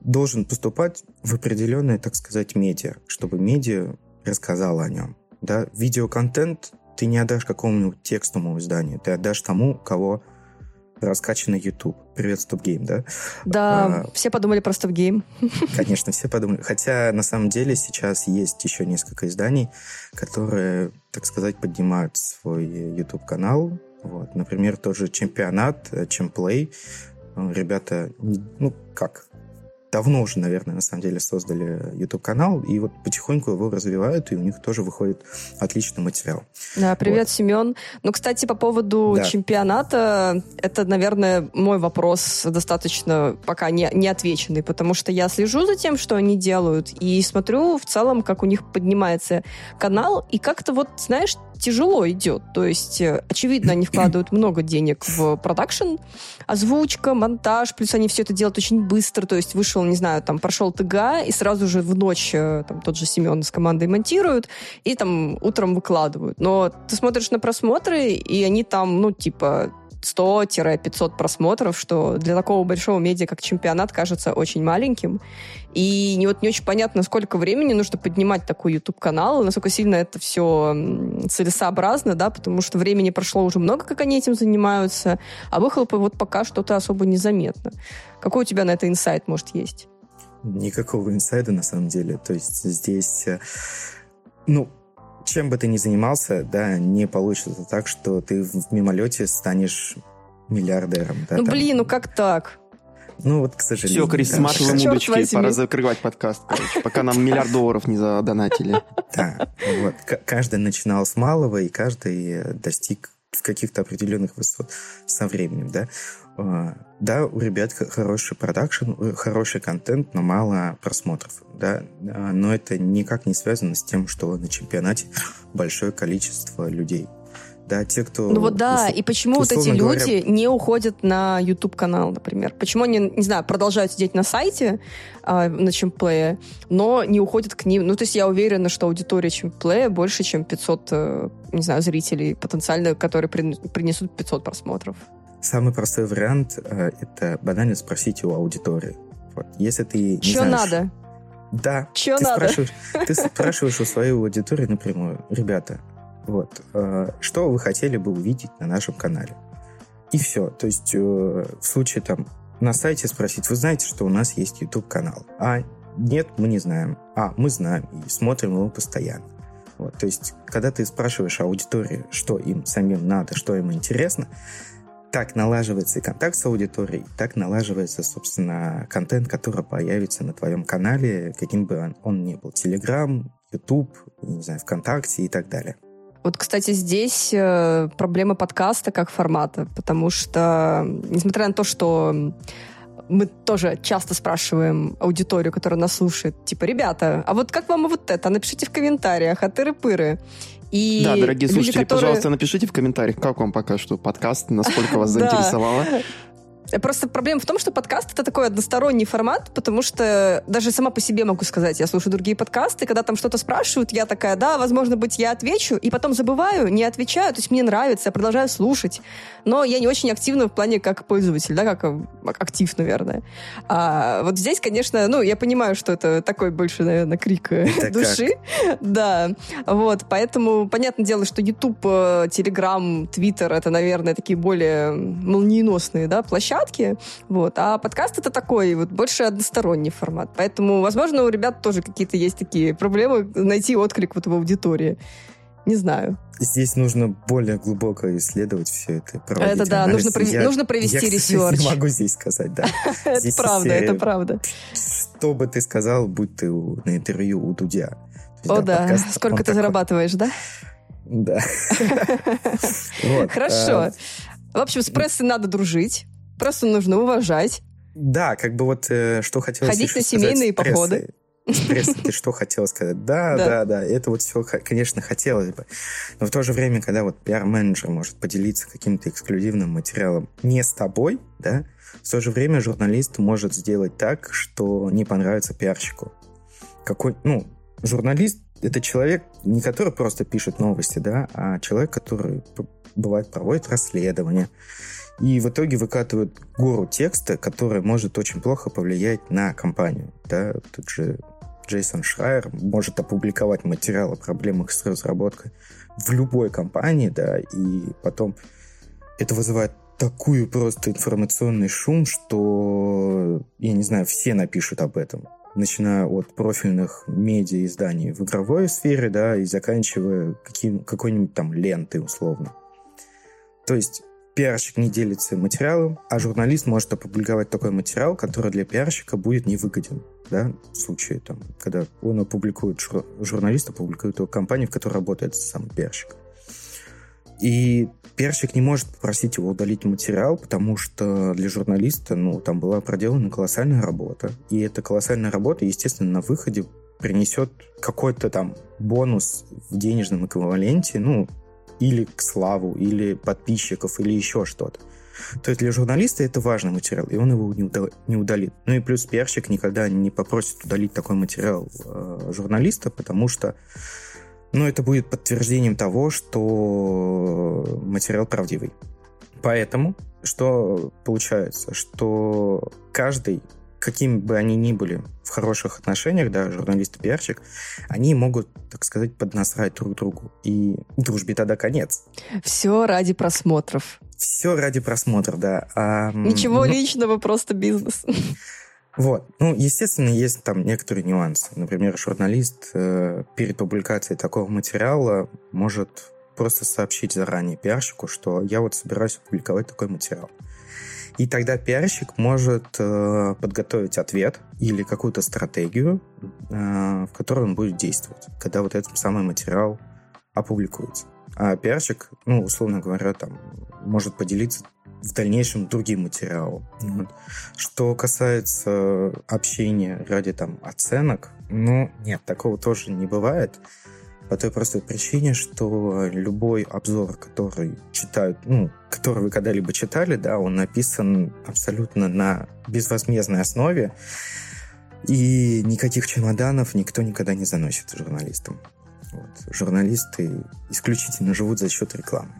S3: должен поступать в определенное, так сказать, медиа, чтобы медиа рассказала о нем. Да? Видеоконтент ты не отдашь какому-нибудь текстовому изданию, ты отдашь тому, кого раскачанный YouTube. Привет, Стопгейм, да?
S2: Да, а, все подумали про Стопгейм.
S3: Конечно, все подумали. Хотя, на самом деле, сейчас есть еще несколько изданий, которые, так сказать, поднимают свой YouTube-канал. Вот. Например, тот же чемпионат, Чемплей. Ребята, ну, как, давно уже, наверное, на самом деле создали YouTube-канал, и вот потихоньку его развивают, и у них тоже выходит отличный материал.
S2: Да, привет, вот. Семен. Ну, кстати, по поводу да. чемпионата, это, наверное, мой вопрос достаточно пока не, не отвеченный, потому что я слежу за тем, что они делают, и смотрю в целом, как у них поднимается канал, и как-то вот, знаешь, тяжело идет. То есть, э, очевидно, они вкладывают много денег в продакшн, озвучка, монтаж, плюс они все это делают очень быстро. То есть вышел, не знаю, там прошел ТГ, и сразу же в ночь э, там тот же Семен с командой монтируют, и там утром выкладывают. Но ты смотришь на просмотры, и они там, ну, типа, 100-500 просмотров, что для такого большого медиа, как чемпионат, кажется очень маленьким. И не, вот не очень понятно, сколько времени нужно поднимать такой YouTube-канал, насколько сильно это все целесообразно, да, потому что времени прошло уже много, как они этим занимаются, а выхлопы вот пока что-то особо незаметно. Какой у тебя на это инсайт, может, есть?
S3: Никакого инсайда, на самом деле. То есть здесь, э, ну, чем бы ты ни занимался, да, не получится так, что ты в мимолете станешь миллиардером. Да,
S2: ну, там. блин, ну как так?
S3: Ну, вот, к сожалению.
S1: Все, Крис, да. сматываем удочки, пора закрывать подкаст, короче, пока нам миллиард долларов не задонатили.
S3: Да, вот. Каждый начинал с малого, и каждый достиг в каких-то определенных высот со временем, да. А, да, у ребят хороший продакшн, э, хороший контент, но мало просмотров, да, а, но это никак не связано с тем, что на чемпионате большое количество людей. Да, те, кто...
S2: Ну вот да, услов... и почему вот эти говоря... люди не уходят на YouTube-канал, например? Почему они, не знаю, продолжают сидеть на сайте, э, на Чемплее, но не уходят к ним? Ну, то есть я уверена, что аудитория Чемплея больше, чем 500, э, не знаю, зрителей потенциально, которые принесут 500 просмотров.
S3: Самый простой вариант э, это банально спросить у аудитории. Вот. Если ты не
S2: Что
S3: знаешь,
S2: надо?
S3: Да.
S2: Чё
S3: ты
S2: надо?
S3: Спрашиваешь, ты спрашиваешь у своей аудитории напрямую, ребята, вот, э, что вы хотели бы увидеть на нашем канале? И все. То есть э, в случае там на сайте спросить, вы знаете, что у нас есть YouTube-канал? А нет, мы не знаем. А, мы знаем и смотрим его постоянно. Вот, то есть, когда ты спрашиваешь аудитории, что им самим надо, что им интересно, так налаживается и контакт с аудиторией, так налаживается, собственно, контент, который появится на твоем канале, каким бы он, он ни был. Телеграм, YouTube, не знаю, ВКонтакте и так далее.
S2: Вот, кстати, здесь э, проблема подкаста как формата, потому что, несмотря на то, что мы тоже часто спрашиваем аудиторию, которая нас слушает, типа, ребята, а вот как вам вот это? Напишите в комментариях, а тыры-пыры. И
S1: да, дорогие
S2: люди,
S1: слушатели,
S2: которые-
S1: пожалуйста, напишите в комментариях, как вам пока что подкаст, насколько вас заинтересовало.
S2: Просто проблема в том, что подкаст это такой односторонний формат, потому что даже сама по себе могу сказать, я слушаю другие подкасты, когда там что-то спрашивают, я такая, да, возможно быть, я отвечу, и потом забываю, не отвечаю, то есть мне нравится, я продолжаю слушать, но я не очень активна в плане как пользователь, да, как э, актив, наверное. А вот здесь, конечно, ну, я понимаю, что это такой больше, наверное, крик э,
S3: Это
S2: души, да, вот, поэтому понятное дело, что YouTube, э, Telegram, Twitter это, наверное, такие более молниеносные, да, площадки, вот, а подкаст это такой вот больше односторонний формат, поэтому, возможно, у ребят тоже какие-то есть такие проблемы найти отклик вот в аудитории. Не знаю.
S3: Здесь нужно более глубоко исследовать все это.
S2: Это да,
S3: анализ.
S2: нужно прове-
S3: Я-
S2: нужно провести
S3: я,
S2: research.
S3: не могу здесь сказать, да.
S2: Это правда, это правда.
S3: Что бы ты сказал, будь ты на интервью у Дудя.
S2: О да, сколько ты зарабатываешь, да?
S3: Да.
S2: Хорошо.
S3: э,
S2: В общем, с прессой надо дружить, прессу нужно уважать.
S3: Да, как бы вот э, что хотелось
S2: Ходить на
S3: сказать
S2: семейные
S3: с прессой.
S2: походы.
S3: С прессой ты что хотела сказать? Да,
S2: Да.
S3: да, да, это вот все, конечно, хотелось бы. Но в то же время, когда вот пиар-менеджер может поделиться каким-то эксклюзивным материалом не с тобой, да, в то же время журналист может сделать так, что не понравится пиарщику. Какой, ну, журналист — это человек, не который просто пишет новости, да, а человек, который бывает проводит расследования, и в итоге выкатывают гору текста, который может очень плохо повлиять на компанию. Да? Тут же Джейсон Шрайер может опубликовать материал о проблемах с разработкой в любой компании, да, и потом это вызывает такую просто информационный шум, что, я не знаю, все напишут об этом. Начиная от профильных медиа изданий в игровой сфере, да, и заканчивая каким, какой-нибудь там лентой условно. То есть пиарщик не делится материалом, а журналист может опубликовать такой материал, который для пиарщика будет невыгоден. Да, в случае, там, когда он опубликует, жур- журналист опубликует его компанию, в которой работает сам пиарщик. И пиарщик не может попросить его удалить материал, потому что для журналиста, ну, там была проделана колоссальная работа. И эта колоссальная работа, естественно, на выходе принесет какой-то там бонус в денежном эквиваленте, ну, или к славу, или подписчиков, или еще что-то. То есть для журналиста это важный материал, и он его не, уда- не удалит. Ну и плюс пиарщик никогда не попросит удалить такой материал э, журналиста, потому что ну, это будет подтверждением того, что материал правдивый. Поэтому что получается? Что каждый, каким бы они ни были в хороших отношениях, да, журналист и пиарщик, они могут, так сказать, поднасрать друг другу. И дружбе тогда конец.
S2: Все ради просмотров.
S3: Все ради просмотра, да. А,
S2: Ничего
S3: ну,
S2: личного, просто бизнес.
S3: Вот. Ну, естественно, есть там некоторые нюансы. Например, журналист э, перед публикацией такого материала может просто сообщить заранее пиарщику, что я вот собираюсь опубликовать такой материал. И тогда пиарщик может э, подготовить ответ или какую-то стратегию, э, в которой он будет действовать, когда вот этот самый материал опубликуется. А пиарщик, ну, условно говоря, там, может поделиться в дальнейшем другим материалом. Вот. Что касается общения ради там оценок, ну, нет, такого тоже не бывает. По той простой причине, что любой обзор, который читают, ну, который вы когда-либо читали, да, он написан абсолютно на безвозмездной основе, и никаких чемоданов никто никогда не заносит журналистам. Вот. Журналисты исключительно живут за счет рекламы.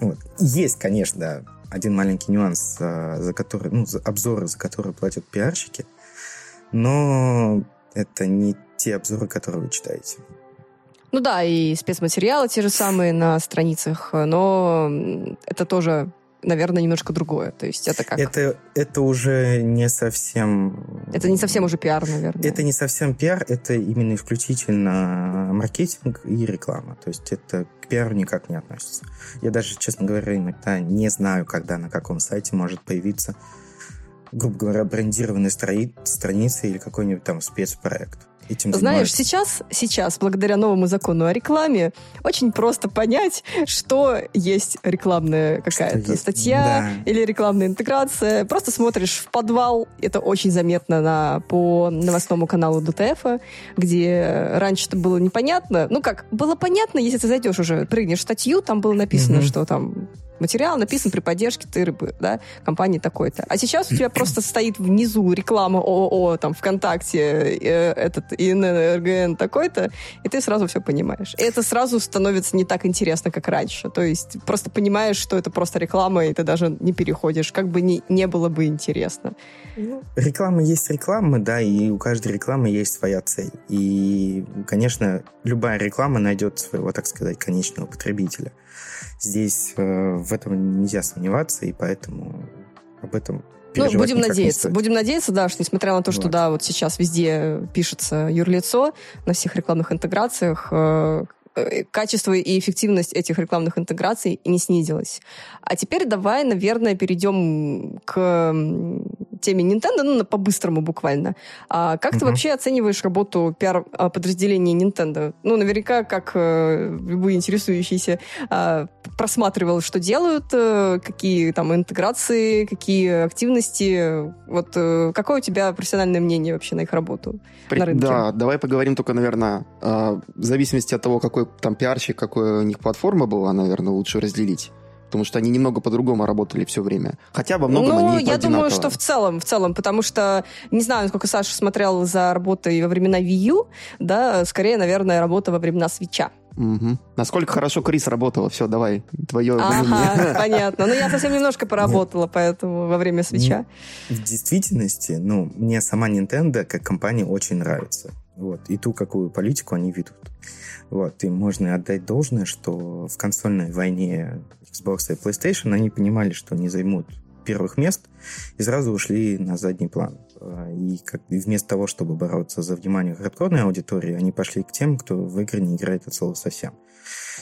S3: Вот. Есть, конечно, один маленький нюанс, а, за который, ну, за обзоры, за которые платят пиарщики, но это не те обзоры, которые вы читаете.
S2: Ну да, и спецматериалы те же самые на страницах, но это тоже наверное, немножко другое. То есть это как...
S3: Это, это уже не совсем...
S2: Это не совсем уже пиар, наверное.
S3: Это не совсем пиар, это именно исключительно маркетинг и реклама. То есть это к пиару никак не относится. Я даже, честно говоря, иногда не знаю, когда на каком сайте может появиться, грубо говоря, брендированная страница или какой-нибудь там спецпроект
S2: этим Знаешь, сейчас, сейчас, благодаря новому закону о рекламе, очень просто понять, что есть рекламная какая-то статья да. или рекламная интеграция. Просто смотришь в подвал, это очень заметно на, по новостному каналу ДТФ, где раньше это было непонятно. Ну как, было понятно, если ты зайдешь уже, прыгнешь статью, там было написано, угу. что там материал написан при поддержке Тырбы, да, компании такой-то. А сейчас у тебя просто стоит внизу реклама ООО, там, ВКонтакте, э, этот ИНН, РГН такой-то, и ты сразу все понимаешь. И это сразу становится не так интересно, как раньше. То есть просто понимаешь, что это просто реклама, и ты даже не переходишь, как бы не, не было бы интересно.
S3: Ну, реклама есть реклама, да, и у каждой рекламы есть своя цель. И, конечно, любая реклама найдет своего, так сказать, конечного потребителя. Здесь э, в этом нельзя сомневаться, и поэтому об этом
S2: ну, будем надеяться. Будем надеяться, да, что несмотря на то, что, вот. да, вот сейчас везде пишется юрлицо на всех рекламных интеграциях, э, э, качество и эффективность этих рекламных интеграций не снизилась. А теперь давай, наверное, перейдем к теме Nintendo, ну, по-быстрому буквально. А как uh-huh. ты вообще оцениваешь работу пиар-подразделения Nintendo? Ну, наверняка, как э, любые интересующиеся, э, просматривал, что делают, э, какие там интеграции, какие активности. Вот э, какое у тебя профессиональное мнение вообще на их работу При... на рынке?
S1: Да, давай поговорим только, наверное, э, в зависимости от того, какой там пиарщик, какой у них платформа была, наверное, лучше разделить потому что они немного по-другому работали все время. Хотя во многом ну, они
S2: я думаю, что в целом, в целом, потому что, не знаю, сколько Саша смотрел за работой во времена Wii U, да, скорее, наверное, работа во времена свеча.
S1: Угу. Насколько хорошо Крис работала? Все, давай, твое
S2: ага, понятно. Ну, я совсем немножко поработала, поэтому во время свеча.
S3: В действительности, ну, мне сама Nintendo как компания очень нравится. Вот. И ту, какую политику они ведут. Вот. И можно отдать должное, что в консольной войне Xbox и PlayStation, они понимали, что не займут первых мест и сразу ушли на задний план. А, и, как, и вместо того, чтобы бороться за внимание хардкорной аудитории, они пошли к тем, кто в игры не играет от слова совсем.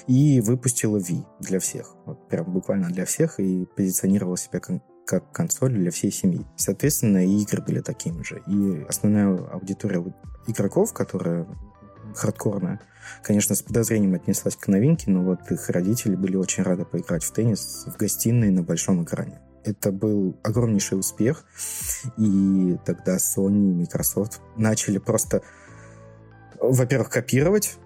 S3: И выпустила Wii для всех. Вот прям буквально для всех и позиционировала себя как, как консоль для всей семьи. Соответственно, и игры были такими же. И основная аудитория игроков, которая хардкорная, конечно, с подозрением отнеслась к новинке, но вот их родители были очень рады поиграть в теннис в гостиной на большом экране. Это был огромнейший успех, и тогда Sony и Microsoft начали просто, во-первых, копировать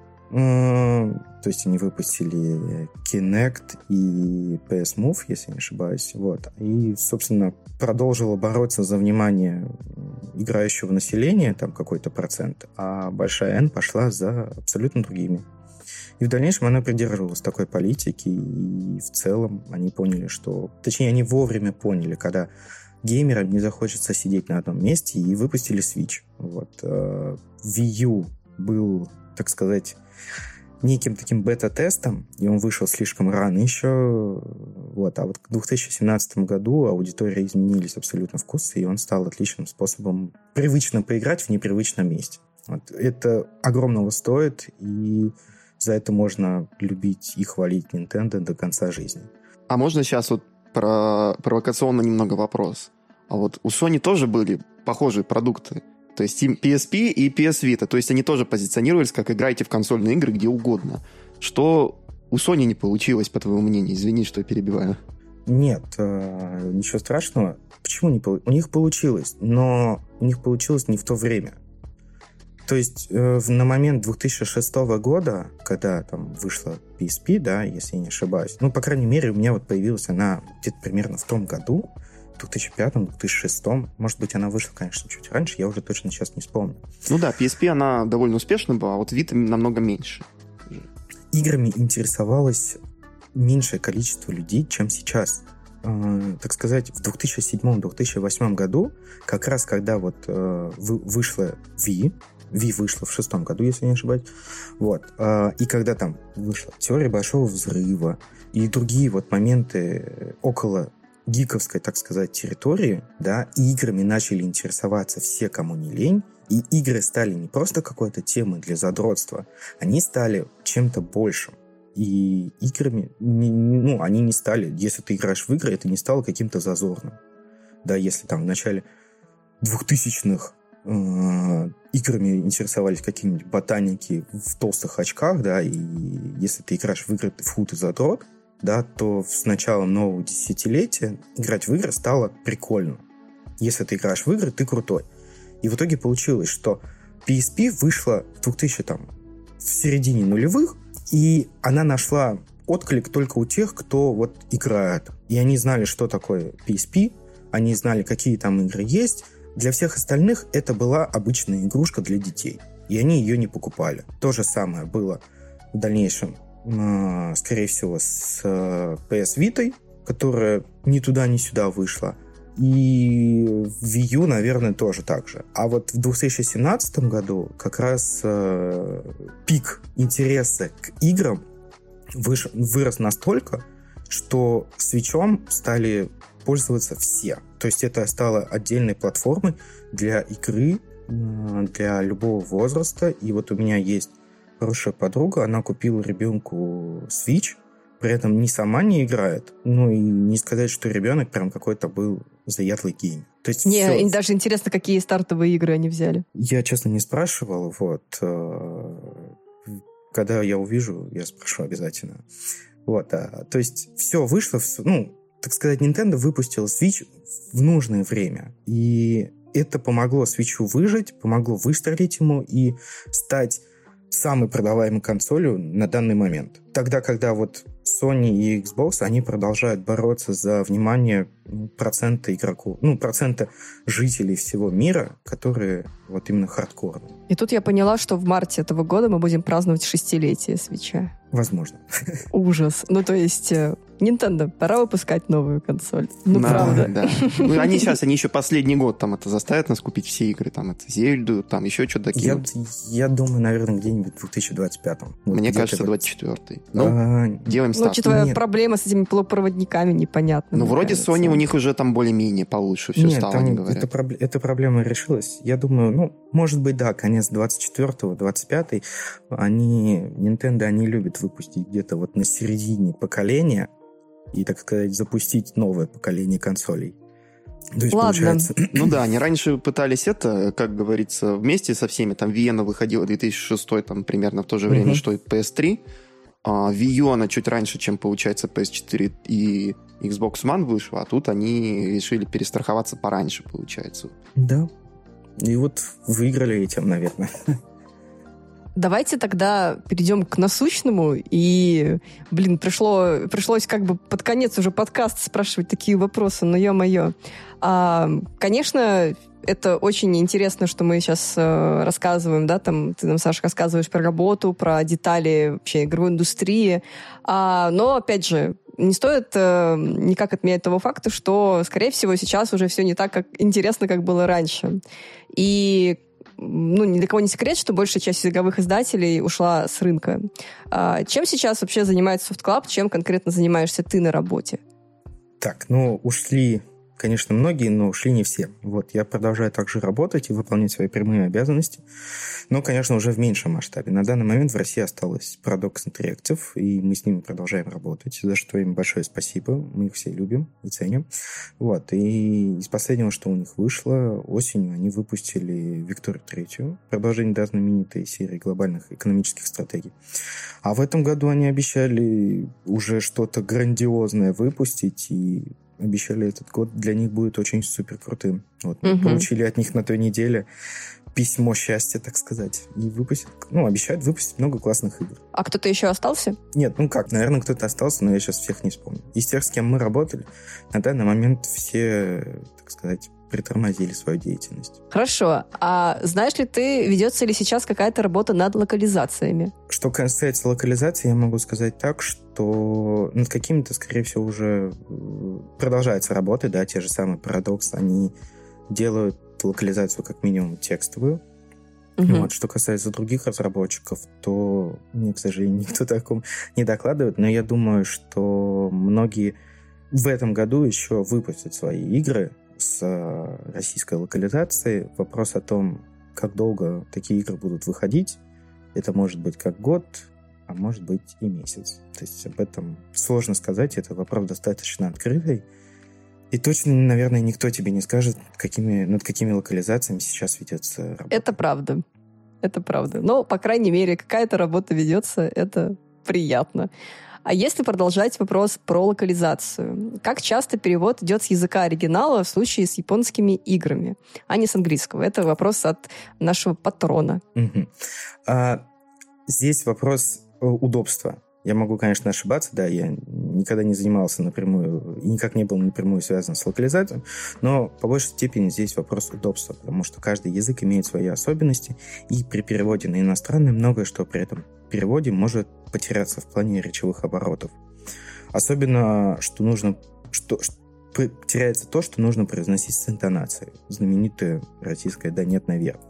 S3: то есть они выпустили Kinect и PS Move, если не ошибаюсь. Вот. И, собственно, продолжила бороться за внимание играющего населения, там какой-то процент, а большая N пошла за абсолютно другими. И в дальнейшем она придерживалась такой политики, и в целом они поняли, что... Точнее, они вовремя поняли, когда геймерам не захочется сидеть на одном месте, и выпустили Switch. Вот. Э, Wii U был, так сказать, неким таким бета-тестом, и он вышел слишком рано еще. Вот. А вот к 2017 году аудитория изменились абсолютно вкусы, и он стал отличным способом привычно поиграть в непривычном месте. Вот. Это огромного стоит, и за это можно любить и хвалить Nintendo до конца жизни.
S1: А можно сейчас вот про провокационно немного вопрос? А вот у Sony тоже были похожие продукты. То есть PSP и PS Vita. То есть они тоже позиционировались как играйте в консольные игры где угодно. Что у Sony не получилось, по твоему мнению? Извини, что я перебиваю.
S3: Нет, э, ничего страшного. Почему не получилось? У них получилось, но у них получилось не в то время. То есть э, на момент 2006 года, когда там вышла PSP, да, если я не ошибаюсь, ну, по крайней мере, у меня вот появилась она где-то примерно в том году, 2005-2006. Может быть, она вышла, конечно, чуть раньше, я уже точно сейчас не вспомню.
S1: Ну да, PSP, она довольно успешна была, а вот Vita намного меньше.
S3: Играми интересовалось меньшее количество людей, чем сейчас. э, так сказать, в 2007-2008 году, как раз когда вот э, вышла Ви, Ви вышла в шестом году, если не ошибаюсь, вот, э, и когда там вышла теория большого взрыва и другие вот моменты около гиковской, так сказать, территории, да, играми начали интересоваться все, кому не лень, и игры стали не просто какой-то темой для задротства, они стали чем-то большим. И играми, ну, они не стали, если ты играешь в игры, это не стало каким-то зазорным. Да, если там в начале 2000-х э, играми интересовались какие-нибудь ботаники в толстых очках, да, и если ты играешь в игры в худ и задрот, да, то с началом нового десятилетия играть в игры стало прикольно. Если ты играешь в игры, ты крутой. И в итоге получилось, что PSP вышла в 2000 там в середине нулевых, и она нашла отклик только у тех, кто вот играет. И они знали, что такое PSP, они знали, какие там игры есть. Для всех остальных это была обычная игрушка для детей. И они ее не покупали. То же самое было в дальнейшем, скорее всего, с э, PS Vita, которая ни туда, ни сюда вышла. И в Wii U, наверное, тоже так же. А вот в 2017 году как раз э, пик интереса к играм выш, вырос настолько, что свечом стали пользоваться все. То есть это стало отдельной платформой для игры для любого возраста. И вот у меня есть хорошая подруга, она купила ребенку Switch, при этом не сама не играет, ну и не сказать, что ребенок прям какой-то был заядлый геймер.
S2: То есть не, все... даже интересно, какие стартовые игры они взяли.
S3: Я, честно, не спрашивал, вот. Э, когда я увижу, я спрошу обязательно. Вот, а, то есть все вышло, ну, так сказать, Nintendo выпустила Switch в нужное время. И это помогло Switch выжить, помогло выстрелить ему и стать самой продаваемой консолью на данный момент. Тогда, когда вот Sony и Xbox, они продолжают бороться за внимание процента игроков, ну, процента жителей всего мира, которые вот именно хардкорные.
S2: И тут я поняла, что в марте этого года мы будем праздновать шестилетие свеча.
S3: Возможно.
S2: Ужас. Ну, то есть, э, Nintendo, пора выпускать новую консоль. Ну, да, правда. Да.
S1: Ну, они сейчас, они еще последний год там это заставят нас купить все игры, там, это Зельду, там, еще что-то
S3: такие. Я, я думаю, наверное, где-нибудь в 2025.
S1: Вот Мне кажется, 24-й. Ну, а, делаем
S2: старт. Ну, учитывая Нет. проблемы с этими полупроводниками, непонятно.
S1: Ну, вроде
S2: кажется.
S1: Sony у них уже там более-менее получше все Нет, стало, там, они говорят.
S3: Эта, эта проблема решилась. Я думаю, ну, может быть, да, конец 24-го, 25-й. Они, Nintendo, они любят выпустить где-то вот на середине поколения и, так сказать, запустить новое поколение консолей.
S2: То есть, Ладно. Получается...
S1: Ну да, они раньше пытались это, как говорится, вместе со всеми. Там Виена выходила 2006 там примерно в то же время, uh-huh. что и PS3. А, Wii U, она чуть раньше, чем, получается, PS4 и Xbox One вышла, а тут они решили перестраховаться пораньше, получается.
S3: Да. И вот выиграли этим, наверное.
S2: Давайте тогда перейдем к насущному. И, блин, пришло, пришлось как бы под конец уже подкаста спрашивать такие вопросы, но ё-моё. А, конечно, это очень интересно, что мы сейчас э, рассказываем, да, там ты нам, Саша, рассказываешь про работу, про детали вообще игровой индустрии. А, но, опять же, не стоит э, никак отменять того факта, что, скорее всего, сейчас уже все не так как интересно, как было раньше. И ну, ни для кого не секрет, что большая часть языковых издателей ушла с рынка. А чем сейчас вообще занимается Soft Club? Чем конкретно занимаешься ты на работе?
S3: Так, ну, ушли конечно, многие, но ушли не все. Вот, я продолжаю также работать и выполнять свои прямые обязанности, но, конечно, уже в меньшем масштабе. На данный момент в России осталось Paradox Interactive, и мы с ними продолжаем работать, за что им большое спасибо. Мы их все любим и ценим. Вот, и из последнего, что у них вышло, осенью они выпустили Викторию Третью, продолжение до знаменитой серии глобальных экономических стратегий. А в этом году они обещали уже что-то грандиозное выпустить, и обещали этот год для них будет очень супер крутым. Вот, мы угу. получили от них на той неделе письмо счастья, так сказать. И выпустят, ну, обещают выпустить много классных игр.
S2: А кто-то еще остался?
S3: Нет, ну как, наверное, кто-то остался, но я сейчас всех не вспомню. Из тех, с кем мы работали, на данный момент все, так сказать, притормозили свою деятельность.
S2: Хорошо. А знаешь ли ты, ведется ли сейчас какая-то работа над локализациями?
S3: Что касается локализации, я могу сказать так, что над какими-то, скорее всего, уже э, продолжается работа, да, те же самые парадоксы, они делают локализацию как минимум текстовую, Угу. Вот, что касается других разработчиков, то мне, к сожалению, никто таком не докладывает, но я думаю, что многие в этом году еще выпустят свои игры с э, российской локализацией. Вопрос о том, как долго такие игры будут выходить, это может быть как год, а может быть и месяц. То есть об этом сложно сказать, это вопрос достаточно открытый. И точно, наверное, никто тебе не скажет, какими, над какими локализациями сейчас ведется работа.
S2: Это правда. Это правда. Но, по крайней мере, какая-то работа ведется, это приятно. А если продолжать вопрос про локализацию, как часто перевод идет с языка оригинала в случае с японскими играми, а не с английского? Это вопрос от нашего патрона.
S3: А, здесь вопрос удобства. Я могу, конечно, ошибаться, да, я никогда не занимался напрямую и никак не был напрямую связан с локализацией, но по большей степени здесь вопрос удобства, потому что каждый язык имеет свои особенности, и при переводе на иностранный многое что при этом переводе может потеряться в плане речевых оборотов. Особенно, что нужно, что, что теряется то, что нужно произносить с интонацией. Знаменитая российская «да нет, наверное».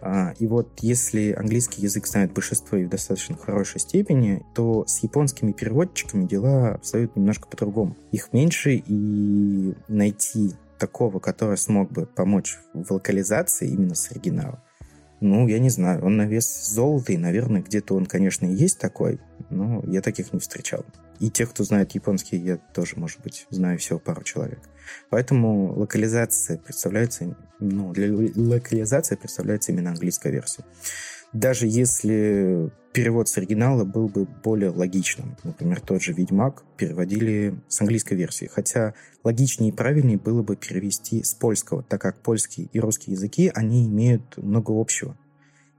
S3: А, и вот если английский язык знает большинство и в достаточно хорошей степени, то с японскими переводчиками дела обстоят немножко по-другому. Их меньше, и найти такого, который смог бы помочь в локализации именно с оригинала, ну, я не знаю, он на вес золота, и, наверное, где-то он, конечно, и есть такой, но я таких не встречал. И тех, кто знает японский, я тоже, может быть, знаю всего пару человек. Поэтому локализация представляется, ну, для локализации представляется именно английская версия. Даже если перевод с оригинала был бы более логичным. Например, тот же «Ведьмак» переводили с английской версии. Хотя логичнее и правильнее было бы перевести с польского, так как польский и русский языки, они имеют много общего.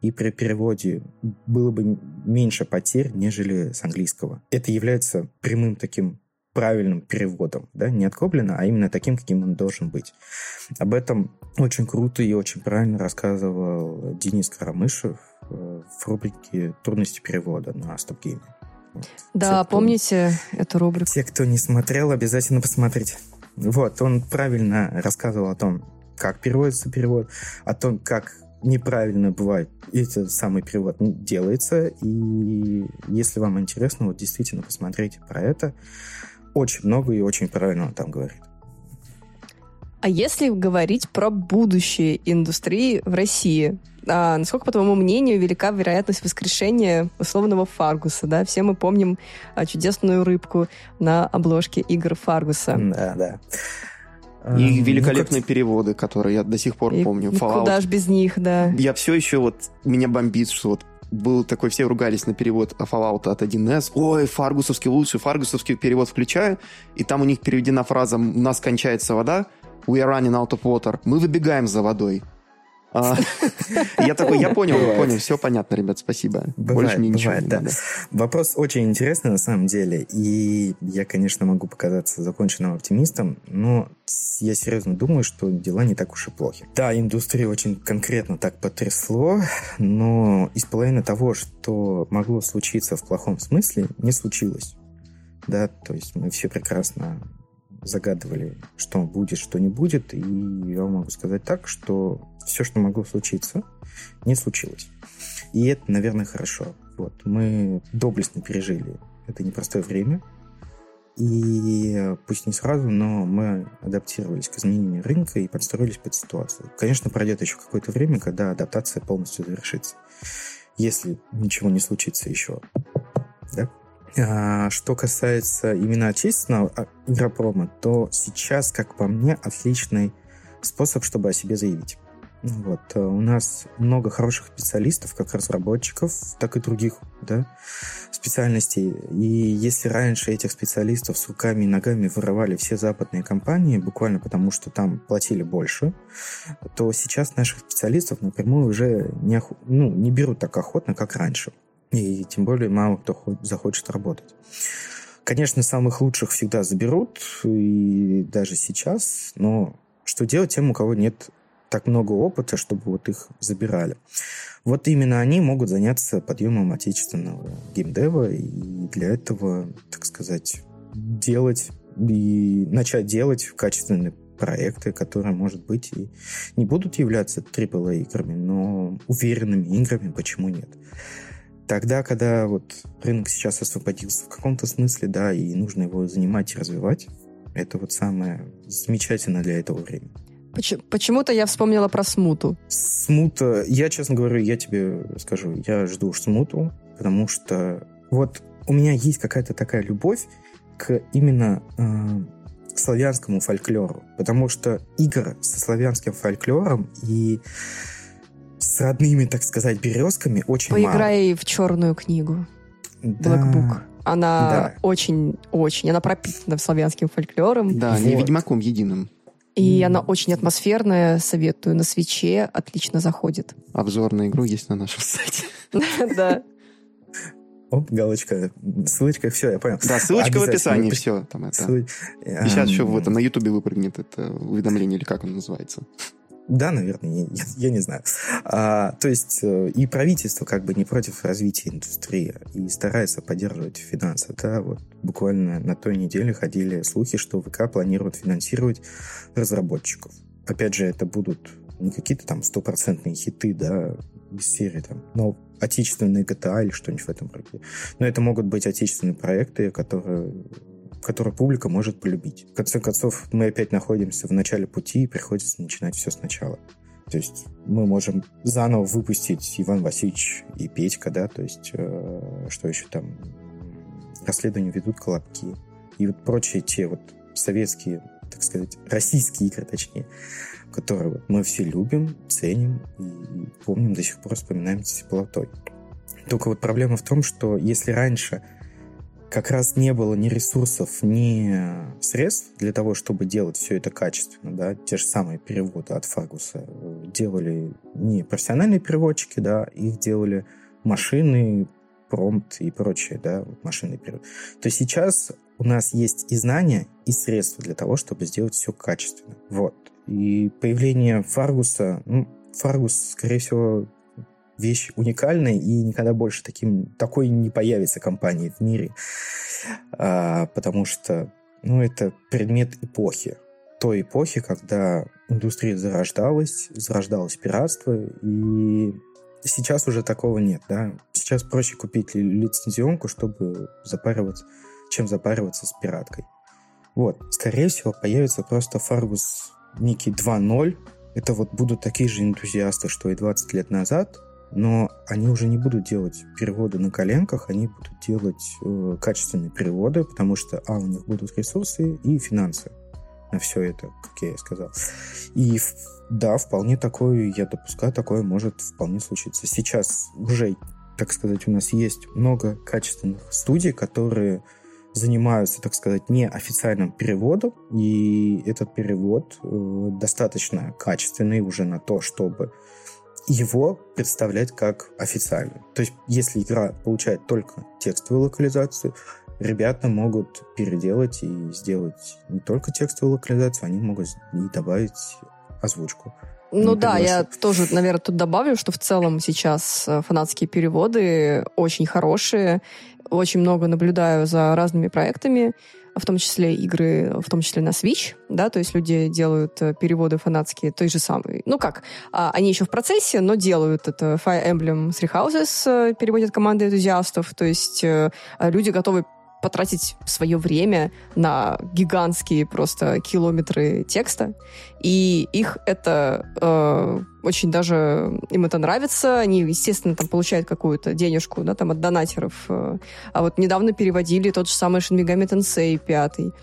S3: И при переводе было бы меньше потерь, нежели с английского. Это является прямым таким правильным переводом, да, не от а именно таким, каким он должен быть. Об этом очень круто и очень правильно рассказывал Денис Карамышев в рубрике «Трудности перевода» на StopGame.
S2: Да, Те, помните кто... эту рубрику?
S3: Те, кто не смотрел, обязательно посмотрите. Вот, он правильно рассказывал о том, как переводится перевод, о том, как неправильно бывает этот самый перевод делается. И если вам интересно, вот действительно посмотрите про это очень много и очень правильно он там говорит.
S2: А если говорить про будущее индустрии в России, а насколько, по твоему мнению, велика вероятность воскрешения условного Фаргуса? Да? Все мы помним а, чудесную рыбку на обложке игр Фаргуса.
S3: Да, да.
S1: И великолепные ну, переводы, которые я до сих пор и, помню.
S2: Fallout. Куда ж без них, да.
S1: Я все еще вот меня бомбит, что вот был такой, все ругались на перевод Fallout от 1С. Ой, фаргусовский лучший, фаргусовский перевод включаю. И там у них переведена фраза «У нас кончается вода», «We are running out of water». Мы выбегаем за водой. А, я такой, я понял, понял, все понятно, ребят, спасибо.
S3: Больше мне ничего не надо. Вопрос очень интересный на самом деле, и я, конечно, могу показаться законченным оптимистом, но я серьезно думаю, что дела не так уж и плохи. Да, индустрия очень конкретно так потрясло, но из половины того, что могло случиться в плохом смысле, не случилось. Да, то есть мы все прекрасно загадывали, что будет, что не будет, и я могу сказать так, что все, что могло случиться, не случилось. И это, наверное, хорошо. Вот. Мы доблестно пережили это непростое время, и пусть не сразу, но мы адаптировались к изменению рынка и подстроились под ситуацию. Конечно, пройдет еще какое-то время, когда адаптация полностью завершится. Если ничего не случится еще. А, что касается именно отечественного а, игропрома, то сейчас, как по мне, отличный способ, чтобы о себе заявить. Вот. Э, у нас много хороших специалистов, как разработчиков, так и других да, специальностей. И если раньше этих специалистов с руками и ногами вырывали все западные компании, буквально потому, что там платили больше, то сейчас наших специалистов напрямую уже не, оху... ну, не берут так охотно, как раньше. И тем более мало кто захочет работать. Конечно, самых лучших всегда заберут, и даже сейчас, но что делать тем, у кого нет так много опыта, чтобы вот их забирали. Вот именно они могут заняться подъемом отечественного геймдева, и для этого, так сказать, делать и начать делать качественные проекты, которые, может быть, и не будут являться AAA играми, но уверенными играми, почему нет. Тогда, когда вот рынок сейчас освободился в каком-то смысле, да, и нужно его занимать и развивать, это вот самое замечательное для этого время.
S2: Почему-то я вспомнила про смуту.
S3: Смута, я, честно говорю, я тебе скажу, я жду смуту, потому что вот у меня есть какая-то такая любовь к именно э, славянскому фольклору, потому что игр со славянским фольклором и с родными, так сказать, березками очень
S2: Поиграй
S3: мало.
S2: в черную книгу. Да. Black Book. Она очень-очень, да. она пропитана славянским фольклором.
S1: Да, вот. не ведьмаком единым.
S2: И mm. она очень атмосферная, советую на свече, отлично заходит.
S1: Обзор на игру есть на нашем сайте.
S2: Да.
S3: Оп, галочка, ссылочка, все, я понял.
S1: Да, ссылочка в описании, все. Там это. И сейчас еще в этом на Ютубе выпрыгнет это уведомление, или как он называется.
S3: Да, наверное, я, я не знаю. А, то есть э, и правительство как бы не против развития индустрии и старается поддерживать финансы. Да, вот буквально на той неделе ходили слухи, что ВК планирует финансировать разработчиков. Опять же, это будут не какие-то там стопроцентные хиты, да, из серии там, но отечественные GTA или что-нибудь в этом роде. Но это могут быть отечественные проекты, которые которую публика может полюбить. В конце концов, мы опять находимся в начале пути и приходится начинать все сначала. То есть мы можем заново выпустить Иван Васильевич и Петька, да, то есть э, что еще там, расследования ведут колобки и вот прочие те вот советские, так сказать, российские игры, точнее, которые вот мы все любим, ценим и помним, до сих пор вспоминаем теплотой. Только вот проблема в том, что если раньше как раз не было ни ресурсов, ни средств для того, чтобы делать все это качественно, да, те же самые переводы от Фагуса делали не профессиональные переводчики, да, их делали машины, промпт и прочее, да, машинный перевод. То сейчас у нас есть и знания, и средства для того, чтобы сделать все качественно. Вот. И появление Фаргуса, ну, Фаргус, скорее всего, вещь уникальная, и никогда больше таким, такой не появится компании в мире, а, потому что ну, это предмет эпохи. Той эпохи, когда индустрия зарождалась, зарождалось пиратство, и сейчас уже такого нет, да. Сейчас проще купить лицензионку, чтобы запариваться, чем запариваться с пираткой. Вот, скорее всего, появится просто Fargus некий 2.0. Это вот будут такие же энтузиасты, что и 20 лет назад, но они уже не будут делать переводы на коленках, они будут делать э, качественные переводы, потому что, а, у них будут ресурсы и финансы на все это, как я и сказал. И да, вполне такое, я допускаю, такое может вполне случиться. Сейчас уже, так сказать, у нас есть много качественных студий, которые занимаются, так сказать, неофициальным переводом, и этот перевод э, достаточно качественный уже на то, чтобы его представлять как официальную. То есть, если игра получает только текстовую локализацию, ребята могут переделать и сделать не только текстовую локализацию, они могут и добавить озвучку.
S2: Ну да, я тоже, наверное, тут добавлю, что в целом сейчас э, фанатские переводы очень хорошие. Очень много наблюдаю за разными проектами в том числе игры, в том числе на Switch, да, то есть люди делают э, переводы фанатские той же самой. Ну как, а, они еще в процессе, но делают это. Fire Emblem Three Houses э, переводят команды энтузиастов, то есть э, люди готовы потратить свое время на гигантские просто километры текста. И их это э, очень даже им это нравится. Они, естественно, там получают какую-то денежку, да, там от донатеров. Э. А вот недавно переводили тот же самый Megami Tensei 5.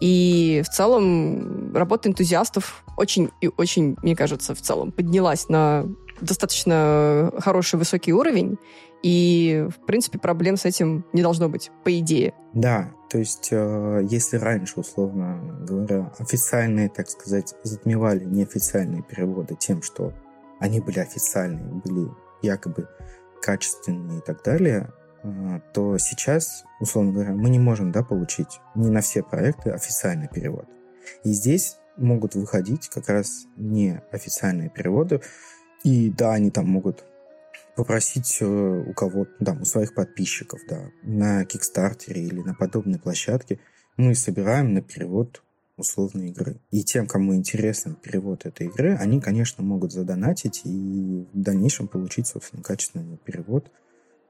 S2: И в целом работа энтузиастов очень и очень, мне кажется, в целом поднялась на достаточно хороший высокий уровень. И, в принципе, проблем с этим не должно быть, по идее.
S3: Да, то есть, э, если раньше, условно говоря, официальные, так сказать, затмевали неофициальные переводы тем, что они были официальные, были якобы качественные и так далее, э, то сейчас, условно говоря, мы не можем да, получить не на все проекты официальный перевод. И здесь могут выходить как раз неофициальные переводы. И да, они там могут попросить э, у кого-то, да, у своих подписчиков, да, на Кикстартере или на подобной площадке мы собираем на перевод условной игры. И тем, кому интересен перевод этой игры, они, конечно, могут задонатить и в дальнейшем получить, собственно, качественный перевод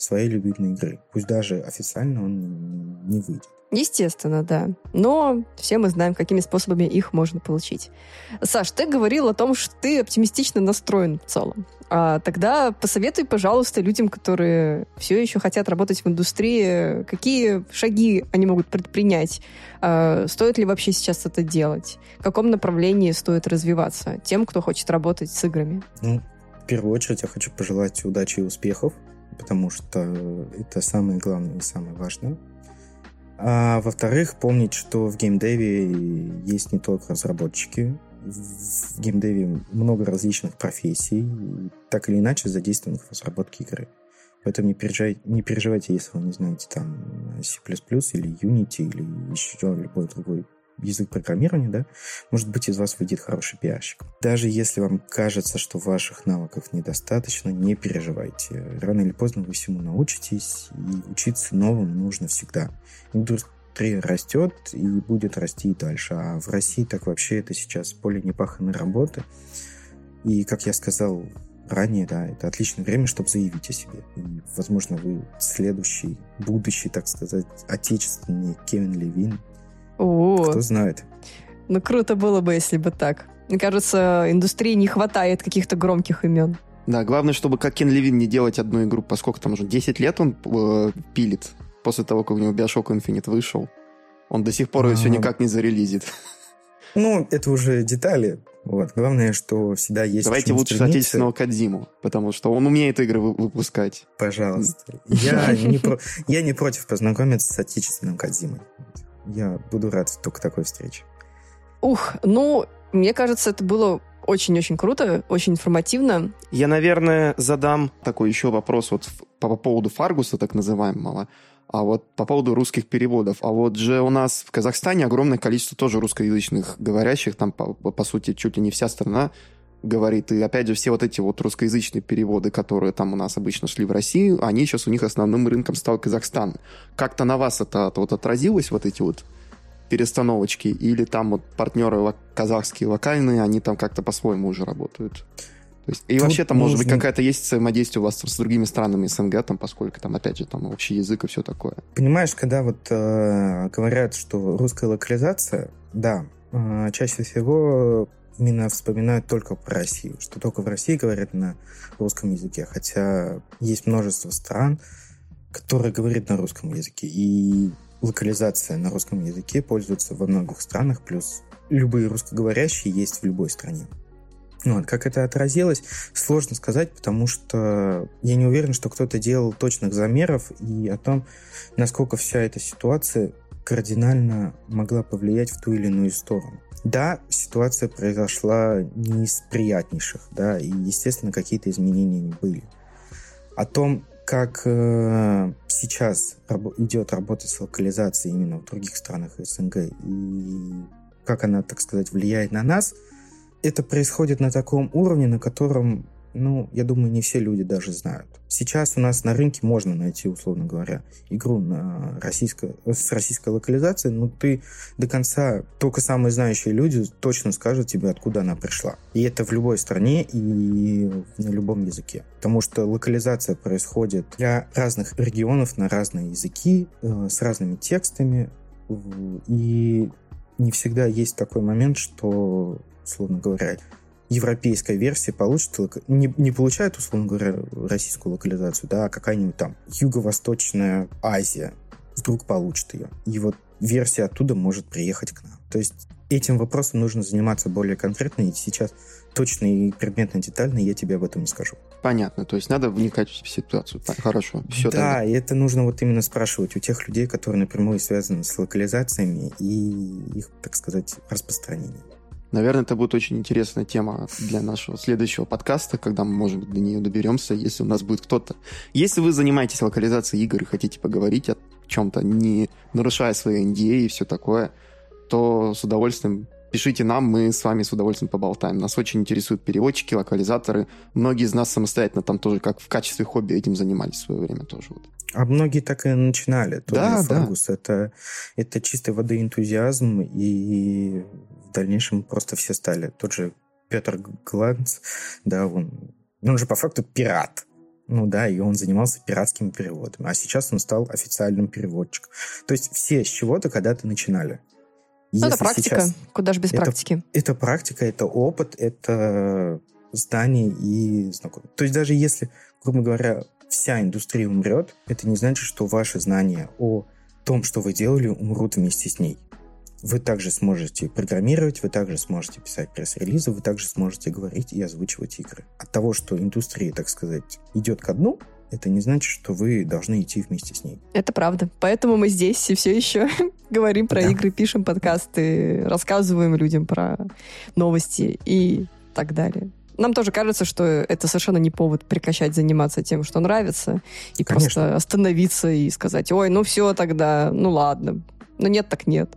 S3: своей любимой игры. Пусть даже официально он не выйдет.
S2: Естественно, да. Но все мы знаем, какими способами их можно получить. Саш, ты говорил о том, что ты оптимистично настроен в целом. А тогда посоветуй, пожалуйста, людям, которые все еще хотят работать в индустрии, какие шаги они могут предпринять? А стоит ли вообще сейчас это делать? В каком направлении стоит развиваться тем, кто хочет работать с играми?
S3: Ну, в первую очередь я хочу пожелать удачи и успехов, потому что это самое главное и самое важное. А во-вторых, помнить, что в геймдеве есть не только разработчики, в геймдеве много различных профессий, так или иначе задействованных в разработке игры. Поэтому не переживайте, не переживайте, если вы не знаете там C++ или Unity или еще любой другой язык программирования, да, может быть, из вас выйдет хороший пиарщик. Даже если вам кажется, что ваших навыков недостаточно, не переживайте. Рано или поздно вы всему научитесь, и учиться новому нужно всегда. Индустрия растет и будет расти и дальше. А в России так вообще это сейчас поле непаханной работы. И, как я сказал ранее, да, это отличное время, чтобы заявить о себе. И, возможно, вы следующий, будущий, так сказать, отечественный Кевин Левин,
S2: о,
S3: Кто знает.
S2: Ну, круто было бы, если бы так. Мне кажется, индустрии не хватает каких-то громких имен.
S1: Да, главное, чтобы как Кен Левин не делать одну игру, поскольку там уже 10 лет он э, пилит после того, как у него Bioshock Infinite вышел. Он до сих пор ее все никак не зарелизит.
S3: Ну, это уже детали. Вот. Главное, что всегда есть...
S1: Давайте лучше стремиться. отечественного Кадзиму, потому что он умеет игры выпускать.
S3: Пожалуйста. Я не, про... я не против познакомиться с отечественным Кадзимой. Я буду рад только такой встрече.
S2: Ух, ну, мне кажется, это было очень-очень круто, очень информативно.
S1: Я, наверное, задам такой еще вопрос вот по, по поводу Фаргуса, так называемого, а вот по поводу русских переводов. А вот же у нас в Казахстане огромное количество тоже русскоязычных говорящих, там, по, по сути, чуть ли не вся страна говорит. И опять же, все вот эти вот русскоязычные переводы, которые там у нас обычно шли в Россию, они сейчас у них основным рынком стал Казахстан. Как-то на вас это вот отразилось, вот эти вот перестановочки? Или там вот партнеры казахские локальные, они там как-то по-своему уже работают? То есть, и Тут вообще там, нужно... может быть, какая-то есть взаимодействие у вас с другими странами СНГ, там, поскольку там, опять же, там общий язык и все такое.
S3: Понимаешь, когда вот э, говорят, что русская локализация, да, э, чаще всего именно вспоминают только про Россию, что только в России говорят на русском языке, хотя есть множество стран, которые говорят на русском языке, и локализация на русском языке пользуется во многих странах, плюс любые русскоговорящие есть в любой стране. Вот, как это отразилось, сложно сказать, потому что я не уверен, что кто-то делал точных замеров и о том, насколько вся эта ситуация кардинально могла повлиять в ту или иную сторону. Да, ситуация произошла не из приятнейших, да, и, естественно, какие-то изменения не были. О том, как э, сейчас раб- идет работа с локализацией именно в других странах СНГ и как она, так сказать, влияет на нас, это происходит на таком уровне, на котором ну, я думаю, не все люди даже знают. Сейчас у нас на рынке можно найти, условно говоря, игру на российско... с российской локализацией, но ты до конца, только самые знающие люди точно скажут тебе, откуда она пришла. И это в любой стране и на любом языке. Потому что локализация происходит для разных регионов на разные языки, э, с разными текстами. И не всегда есть такой момент, что, условно говоря, европейская версия получит, не, не получает, условно говоря, российскую локализацию, да, а какая-нибудь там Юго-Восточная Азия вдруг получит ее. И вот версия оттуда может приехать к нам. То есть этим вопросом нужно заниматься более конкретно, и сейчас точно и предметно, детально я тебе об этом не скажу.
S1: Понятно, то есть надо вникать в ситуацию. Хорошо,
S3: все. Да, тогда. и это нужно вот именно спрашивать у тех людей, которые напрямую связаны с локализациями и их, так сказать, распространением.
S1: Наверное, это будет очень интересная тема для нашего следующего подкаста, когда мы, может быть, до нее доберемся, если у нас будет кто-то. Если вы занимаетесь локализацией игр и хотите поговорить о чем-то, не нарушая свои NDA и все такое, то с удовольствием Пишите нам, мы с вами с удовольствием поболтаем. Нас очень интересуют переводчики, локализаторы. Многие из нас самостоятельно там тоже как в качестве хобби этим занимались в свое время тоже. Вот.
S3: А многие так и начинали. Да, да. Это, это чистой воды энтузиазм, и в дальнейшем просто все стали. Тот же Петр Гланц, да, он, он же по факту пират. Ну да, и он занимался пиратскими переводами. А сейчас он стал официальным переводчиком. То есть все с чего-то когда-то начинали.
S2: Ну, это практика. Сейчас... Куда же без это, практики?
S3: Это практика, это опыт, это знание и знакомство. То есть даже если, грубо говоря, вся индустрия умрет, это не значит, что ваши знания о том, что вы делали, умрут вместе с ней. Вы также сможете программировать, вы также сможете писать пресс-релизы, вы также сможете говорить и озвучивать игры. От того, что индустрия, так сказать, идет ко дну, это не значит, что вы должны идти вместе с ней.
S2: Это правда. Поэтому мы здесь и все еще говорим про да. игры, пишем подкасты, рассказываем людям про новости и так далее. Нам тоже кажется, что это совершенно не повод прекращать заниматься тем, что нравится, и Конечно. просто остановиться и сказать, ой, ну все тогда, ну ладно. Но нет, так нет.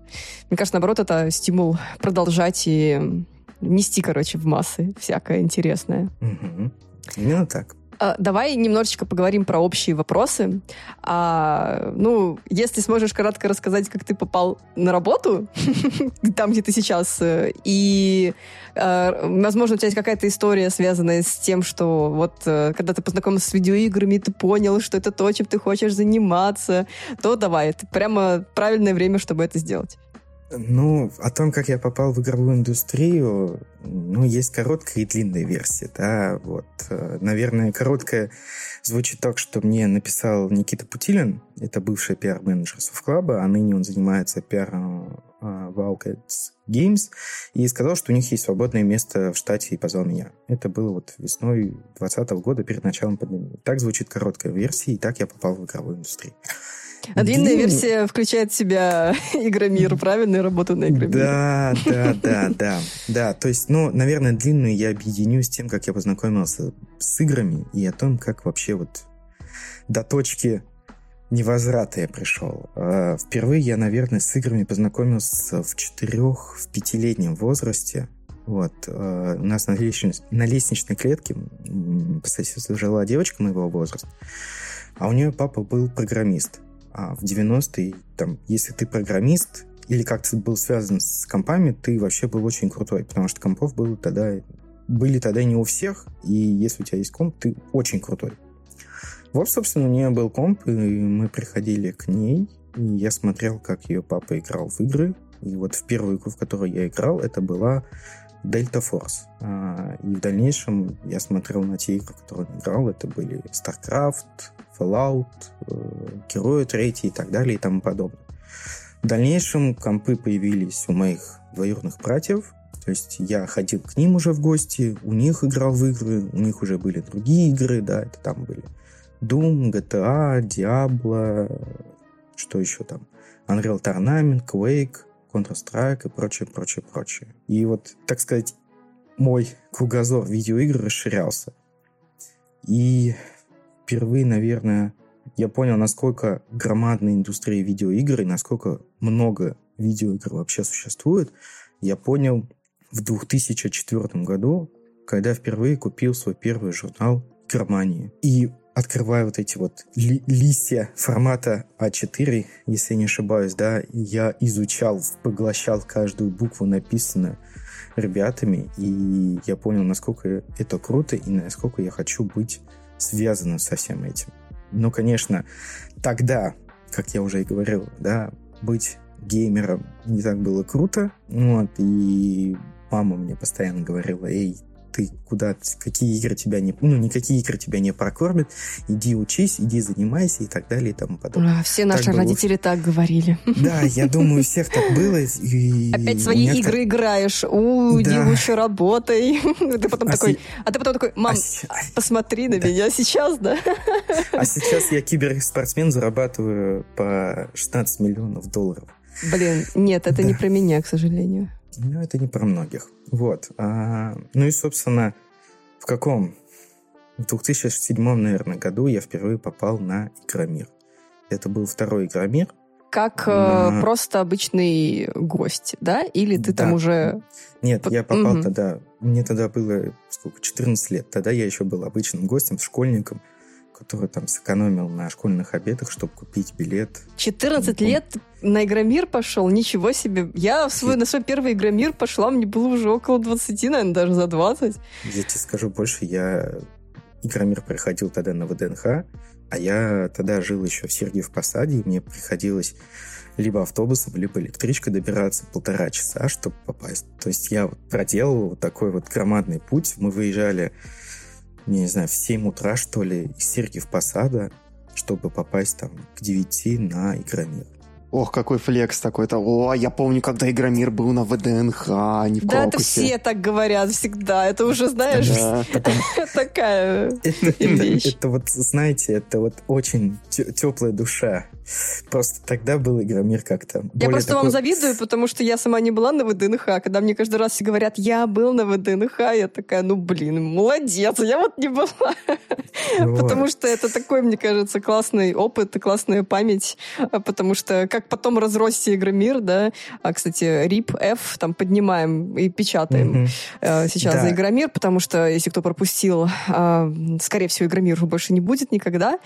S2: Мне кажется, наоборот, это стимул продолжать и нести, короче, в массы всякое интересное.
S3: Угу. Именно так.
S2: А, давай немножечко поговорим про общие вопросы. А, ну, если сможешь кратко рассказать, как ты попал на работу, там, где ты сейчас, э, и, а, возможно, у тебя есть какая-то история, связанная с тем, что вот э, когда ты познакомился с видеоиграми, ты понял, что это то, чем ты хочешь заниматься, то давай, это прямо правильное время, чтобы это сделать.
S3: Ну, о том, как я попал в игровую индустрию, ну, есть короткая и длинная версия, да, вот. Э, наверное, короткая звучит так, что мне написал Никита Путилин, это бывший пиар-менеджер Софтклаба, а ныне он занимается пиаром Wildcats Games, и сказал, что у них есть свободное место в штате и позвал меня. Это было вот весной 2020 года, перед началом пандемии. Так звучит короткая версия, и так я попал в игровую индустрию.
S2: А длинная версия включает в себя Игромир, правильно? Работу на Игромир.
S3: Да, да, да, да. Да, то есть, ну, наверное, длинную я объединю с тем, как я познакомился с играми и о том, как вообще вот до точки невозврата я пришел. А, впервые я, наверное, с играми познакомился в четырех, в пятилетнем возрасте. Вот. А, у нас на, лестнич... на лестничной клетке по соседству жила девочка моего возраста, а у нее папа был программист. А в 90-е, там, если ты программист или как-то был связан с компами, ты вообще был очень крутой, потому что компов было тогда, были тогда не у всех, и если у тебя есть комп, ты очень крутой. Вот, собственно, у нее был комп, и мы приходили к ней, и я смотрел, как ее папа играл в игры, и вот в первую игру, в которую я играл, это была Delta Force. А, и в дальнейшем я смотрел на те игры, которые он играл. Это были StarCraft, Fallout, э, Герои третий и так далее и тому подобное. В дальнейшем компы появились у моих двоюродных братьев, то есть я ходил к ним уже в гости, у них играл в игры, у них уже были другие игры, да, это там были Doom, GTA, Diablo, что еще там, Unreal Tournament, Quake, Counter-Strike и прочее, прочее, прочее. И вот, так сказать, мой кругозор видеоигр расширялся. И впервые, наверное, я понял, насколько громадная индустрия видеоигр и насколько много видеоигр вообще существует. Я понял в 2004 году, когда впервые купил свой первый журнал Германии. И открывая вот эти вот ли листья формата А4, если не ошибаюсь, да, я изучал, поглощал каждую букву, написанную ребятами, и я понял, насколько это круто и насколько я хочу быть связано со всем этим. Но, конечно, тогда, как я уже и говорил, да, быть геймером не так было круто. Вот, и мама мне постоянно говорила, эй, ты куда, какие игры тебя не, ну, никакие игры тебя не прокормят, иди учись, иди занимайся и так далее и тому подобное.
S2: А, все наши так родители было... так говорили.
S3: Да, я думаю, у всех так было. И
S2: Опять свои некотор... игры играешь, у, да. иди лучше работай. Ты потом а такой, си... а ты потом такой, мам, а посмотри на да. меня сейчас, да?
S3: А сейчас я киберспортсмен, зарабатываю по 16 миллионов долларов.
S2: Блин, нет, это да. не про меня, к сожалению.
S3: Ну, это не про многих. Вот. А, ну и, собственно, в каком? В 2007, наверное, году я впервые попал на Игромир. Это был второй Игромир.
S2: как э, просто обычный гость, да? Или ты
S3: Да.
S2: там уже...
S3: Нет, я попал
S2: Мгм.
S3: тогда, мне тогда было, сколько, 14 лет. Тогда я еще был обычным гостем, школьником, который там сэкономил на школьных обедах, чтобы купить билет.
S2: 14
S3: Ну,
S2: лет на Игромир пошел, ничего себе. Я в свой, на свой первый Игромир пошла, мне было уже около 20, наверное, даже за 20.
S3: Я тебе скажу больше, я Игромир приходил тогда на ВДНХ, а я тогда жил еще в Сергиев Посаде, и мне приходилось либо автобусом, либо электричкой добираться полтора часа, чтобы попасть. То есть я вот проделал вот такой вот громадный путь. Мы выезжали, я не знаю, в 7 утра, что ли, из Сергиев Посада, чтобы попасть там к 9 на Игромир.
S1: Ох, какой флекс такой-то. О, я помню, когда Игромир был на ВДНХ, а не в
S2: Да, это все так говорят всегда. Это уже, знаешь, такая... Вещь.
S3: это вот, знаете, это вот очень теплая душа. Просто тогда был Игромир как-то
S2: Я просто вам
S3: такой-
S2: завидую, потому что я сама не была на ВДНХ. Когда мне каждый раз все говорят, я был на ВДНХ, я такая, ну, блин, молодец, я вот не была.
S3: Вот.
S2: Потому что это такой, мне кажется, классный опыт классная память. А Потому что как потом разросся Игромир, да, а, кстати, RIP F там поднимаем и печатаем э, сейчас
S3: Да.
S2: за Игромир, потому что, если кто пропустил, а, скорее всего, Игромир уже больше не будет никогда.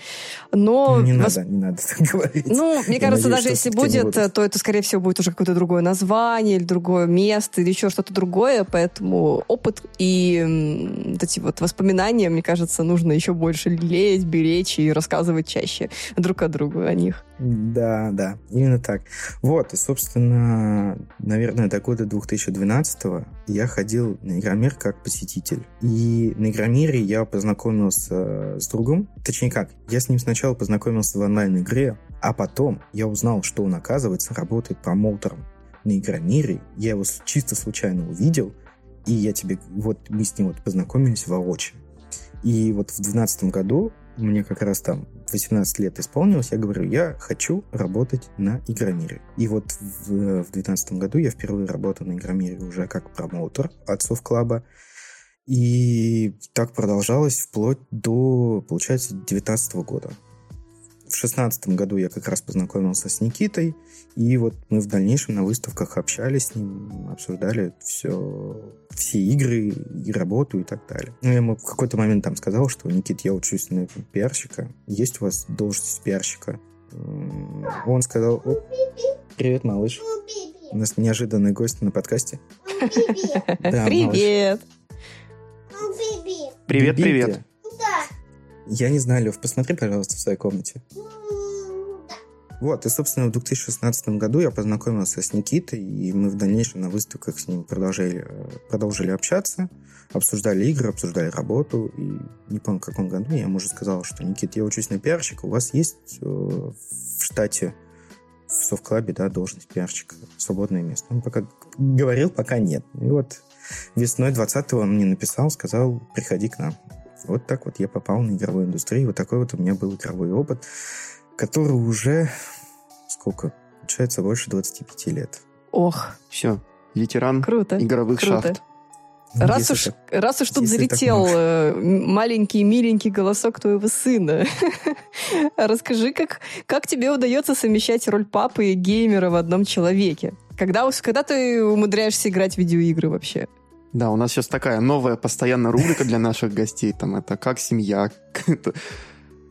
S2: Но
S3: не надо, не надо так говорить.
S2: Ну, мне кажется, даже если будет, то это, скорее всего, будет уже какое-то другое название или другое место, или еще что-то другое. Поэтому опыт и вот эти вот воспоминания, мне кажется, нужно еще больше лелеять, беречь и рассказывать чаще друг о другу о них.
S3: Да, да, именно так. Вот, и, собственно, наверное, до года 2012 я ходил на Игромир как посетитель. И на Игромире я познакомился с другом. Точнее как, я с ним сначала познакомился в онлайн-игре, а потом я узнал, что он, оказывается, работает промоутером на Игромире. Я его чисто случайно увидел, и я тебе... Вот мы с ним вот познакомились воочию. И вот в 2012 году мне как раз там 18 лет исполнилось, я говорю, я хочу работать на Игромире. И вот в, в 2019 году я впервые работал на Игромире уже как промоутер отцов клаба. И так продолжалось вплоть до, получается, 2019 года. В 2016 году я как раз познакомился с Никитой, и вот мы в дальнейшем на выставках общались с ним, обсуждали все, все игры и работу и так далее. Ну, я ему в какой-то момент там сказал, что, Никит, я учусь на пиарщика, есть у вас должность пиарщика? Он сказал, «О, привет, малыш. У нас неожиданный гость на подкасте. Да.
S2: Привет!
S1: Привет,
S3: Биби,
S1: привет.
S3: Я не знаю, Лев, посмотри, пожалуйста, в своей комнате. Вот, и, собственно, в 2016 году я познакомился с Никитой, и мы в дальнейшем на выставках с ним продолжали, э, продолжили общаться, обсуждали игры, обсуждали работу, и не помню, в каком году я ему уже сказал, что, Никит, я учусь на пиарщика, у вас есть э, в штате в Совклабе, да, должность пиарщика, свободное место. Он пока говорил, пока нет. И вот весной 20-го он мне написал, сказал, приходи к нам. Вот так вот я попал на игровую индустрию. Вот такой вот у меня был игровой опыт, который уже, сколько, получается, больше 25 лет.
S2: Ох,
S1: Все, ветеран
S2: круто.
S1: игровых
S2: Круто.
S1: шахт.
S2: Раз
S3: если
S2: уж,
S3: так.
S2: раз уж тут залетел э, маленький миленький голосок твоего сына, расскажи, как, как тебе удается совмещать роль папы и геймера в одном человеке? Когда, когда ты умудряешься играть в видеоигры вообще?
S1: Да, у нас сейчас такая новая постоянная рубрика для наших гостей. Там это как семья, это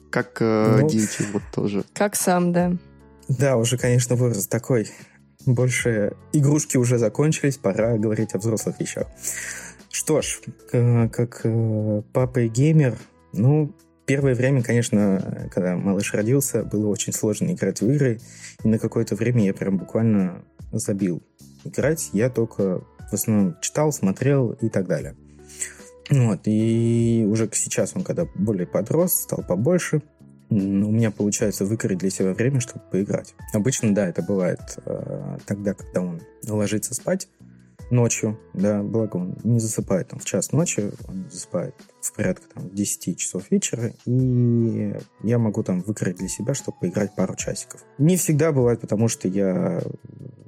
S1: как э,
S3: Ну.
S1: дети, вот тоже.
S2: Как сам, да?
S3: Да, уже, конечно, возраст такой. Больше игрушки уже закончились, пора говорить о взрослых вещах. Что ж, как э, папа и геймер, ну, первое время, конечно, когда малыш родился, было очень сложно играть в игры, и на какое-то время я прям буквально забил играть. Я только в основном читал, смотрел и так далее. Вот, и уже сейчас он, когда более подрос, стал побольше, у меня получается выкроить для себя время, чтобы поиграть. Обычно, да, это бывает э, тогда, когда он ложится спать ночью, да, благо он не засыпает там в час ночи, он засыпает в порядка там 10 часов вечера, и я могу там выкроить для себя, чтобы поиграть пару часиков. Не всегда бывает, потому что я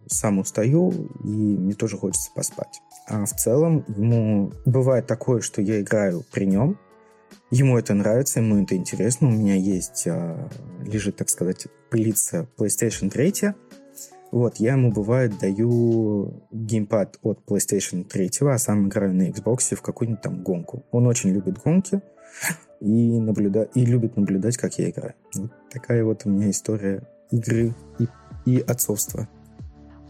S3: сам устаю, и мне тоже хочется поспать. А в целом ему бывает такое, что я играю при нем, Ему это нравится, ему это интересно. У меня есть, а, лежит, так сказать, пылиться PlayStation 3. Вот, я ему, бывает, даю геймпад от PlayStation 3, а сам играю на Xbox в какую-нибудь там гонку. Он очень любит гонки и, наблюда... и любит наблюдать, как я играю. Вот такая вот у меня история игры и, и отцовства.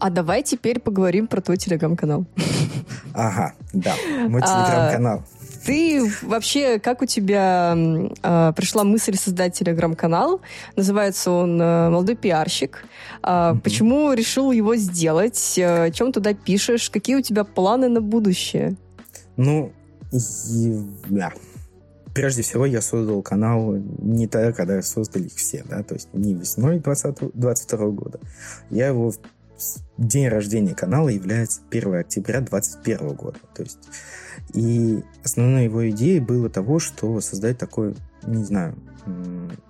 S2: А давай теперь поговорим про твой телеграм-канал.
S3: Ага, да, мой а, телеграм-канал.
S2: Ты вообще, как у тебя э, пришла мысль создать телеграм-канал? Называется он э, «Молодой пиарщик». Э, mm-hmm. Почему решил его сделать? Э, о чем туда пишешь? Какие у тебя планы на будущее?
S3: Ну, и, да. Прежде всего, я создал канал не тогда, когда создали их все, да, то есть не весной 2022 года. Я его день рождения канала является 1 октября 2021 года. То есть, и основной его идеей было того, что создать такой, не знаю,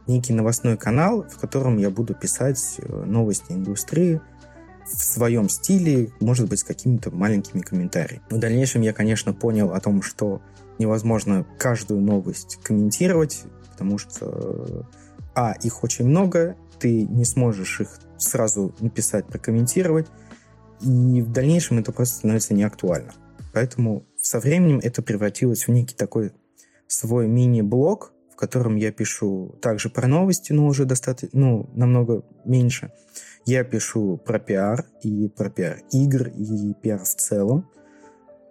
S3: некий новостной канал, в котором я буду писать э, новости индустрии в своем стиле, может быть, с какими-то маленькими комментариями. В дальнейшем я, конечно, понял о том, что невозможно каждую новость комментировать, потому что, а, их очень много, ты не сможешь их сразу написать, прокомментировать, и в дальнейшем это просто становится неактуально. Поэтому со временем это превратилось в некий такой свой мини-блог, в котором я пишу также про новости, но уже достаточно, ну, намного меньше. Я пишу про пиар и про пиар игр и пиар в целом.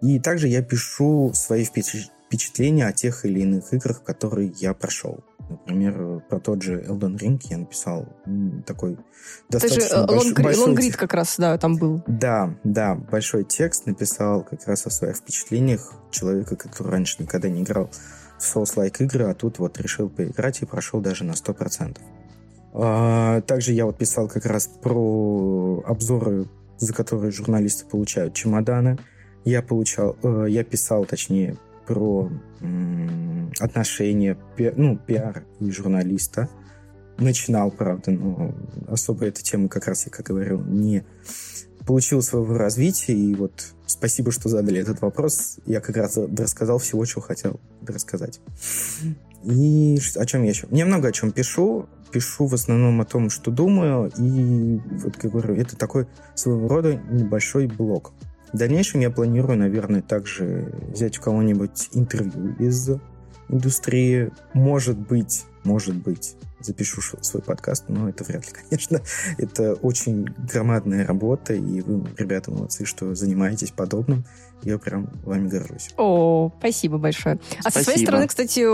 S3: И также я пишу свои впечатления о тех или иных играх, которые я прошел. Например, про тот же Elden Ring я написал такой достаточно
S2: Это же большой, лонгрид, большой... лонгрид как раз, да, там был.
S3: Да, да, большой текст написал как раз о своих впечатлениях человека, который раньше никогда не играл в Souls-like игры, а тут вот решил поиграть и прошел даже на 100%. А, также я вот писал как раз про обзоры, за которые журналисты получают чемоданы. Я получал, э, я писал, точнее, про отношения, ну, пиар и журналиста. Начинал, правда, но особо эта тема, как раз я как говорил, не получил своего развития, и вот спасибо, что задали этот вопрос. Я как раз рассказал всего, чего хотел рассказать. И о чем я еще? Я много о чем пишу. Пишу в основном о том, что думаю, и вот, как говорю, это такой своего рода небольшой блог. В дальнейшем я планирую, наверное, также взять у кого-нибудь интервью из индустрии. Может быть, может быть, запишу свой подкаст, но это вряд ли, конечно. Это очень громадная работа, и вы, ребята, молодцы, что занимаетесь подобным. Я прям вами горжусь.
S2: О, спасибо большое. А спасибо. со своей стороны, кстати,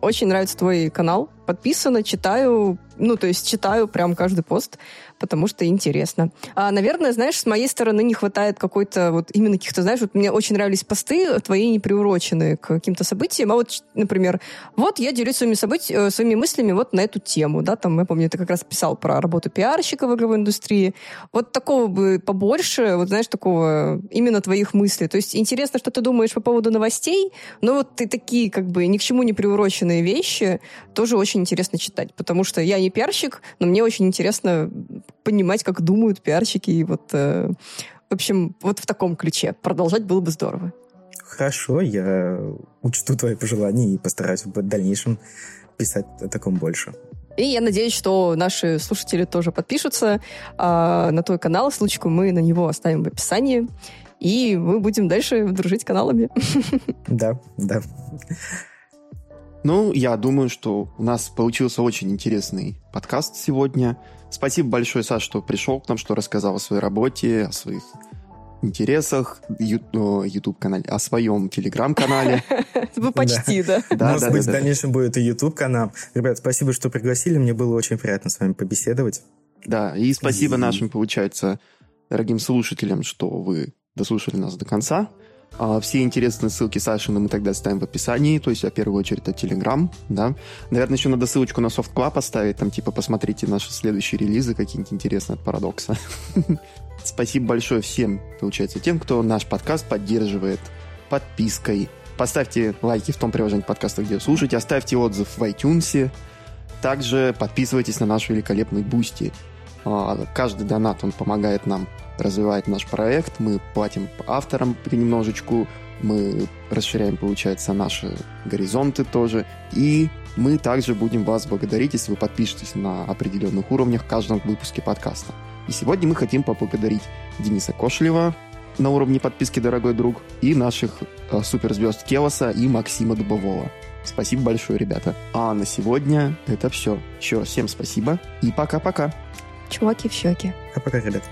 S2: очень нравится твой канал. Подписано, читаю, ну, то есть читаю прям каждый пост потому что интересно. А, наверное, знаешь, с моей стороны не хватает какой-то вот именно каких-то, знаешь, вот мне очень нравились посты твои не приуроченные к каким-то событиям, а вот, например, вот я делюсь своими событиями, э, своими мыслями вот на эту тему, да, там, я помню, ты как раз писал про работу пиарщика в игровой индустрии. Вот такого бы побольше, вот знаешь, такого именно твоих мыслей. То есть интересно, что ты думаешь по поводу новостей, но вот ты такие как бы ни к чему не приуроченные вещи тоже очень интересно читать, потому что я не пиарщик, но мне очень интересно понимать, как думают пиарщики. И вот, э, в общем, вот в таком ключе. Продолжать было бы здорово.
S3: Хорошо, я учту твои пожелания и постараюсь в дальнейшем писать о таком больше.
S2: И я надеюсь, что наши слушатели тоже подпишутся э, на твой канал. Ссылочку мы на него оставим в описании. И мы будем дальше дружить каналами.
S3: Да, да.
S1: Ну, я думаю, что у нас получился очень интересный подкаст сегодня. Спасибо большое, Саш, что пришел к нам, что рассказал о своей работе, о своих интересах, YouTube-канале, о своем Телеграм-канале.
S2: Вы почти, да.
S3: Может быть, в дальнейшем будет и YouTube-канал. Ребят, спасибо, что пригласили. Мне было очень приятно с вами побеседовать.
S1: Да, и спасибо нашим, получается, дорогим слушателям, что вы дослушали нас до конца. А, все интересные ссылки Сашины мы тогда ставим в описании, то есть, в первую очередь, это Telegram, да. Наверное, еще надо ссылочку на Soft Club поставить, там, типа, посмотрите наши следующие релизы, какие-нибудь интересные от Парадокса. Спасибо большое всем, получается, тем, кто наш подкаст поддерживает подпиской. Поставьте лайки в том приложении подкаста, где слушаете, оставьте отзыв в iTunes. Также подписывайтесь на наш великолепный Boosty. А, каждый донат, он помогает нам развивать наш проект. Мы платим авторам понемножечку, мы расширяем, получается, наши горизонты тоже. И мы также будем вас благодарить, если вы подпишетесь на определенных уровнях в каждом выпуске подкаста. И сегодня мы хотим поблагодарить Дениса Кошлева на уровне подписки «Дорогой друг» и наших э, суперзвезд Келоса и Максима Дубового. Спасибо большое, ребята. А на сегодня это все. Еще раз всем спасибо и пока-пока.
S2: Чуваки в щеки.
S3: А пока, ребят.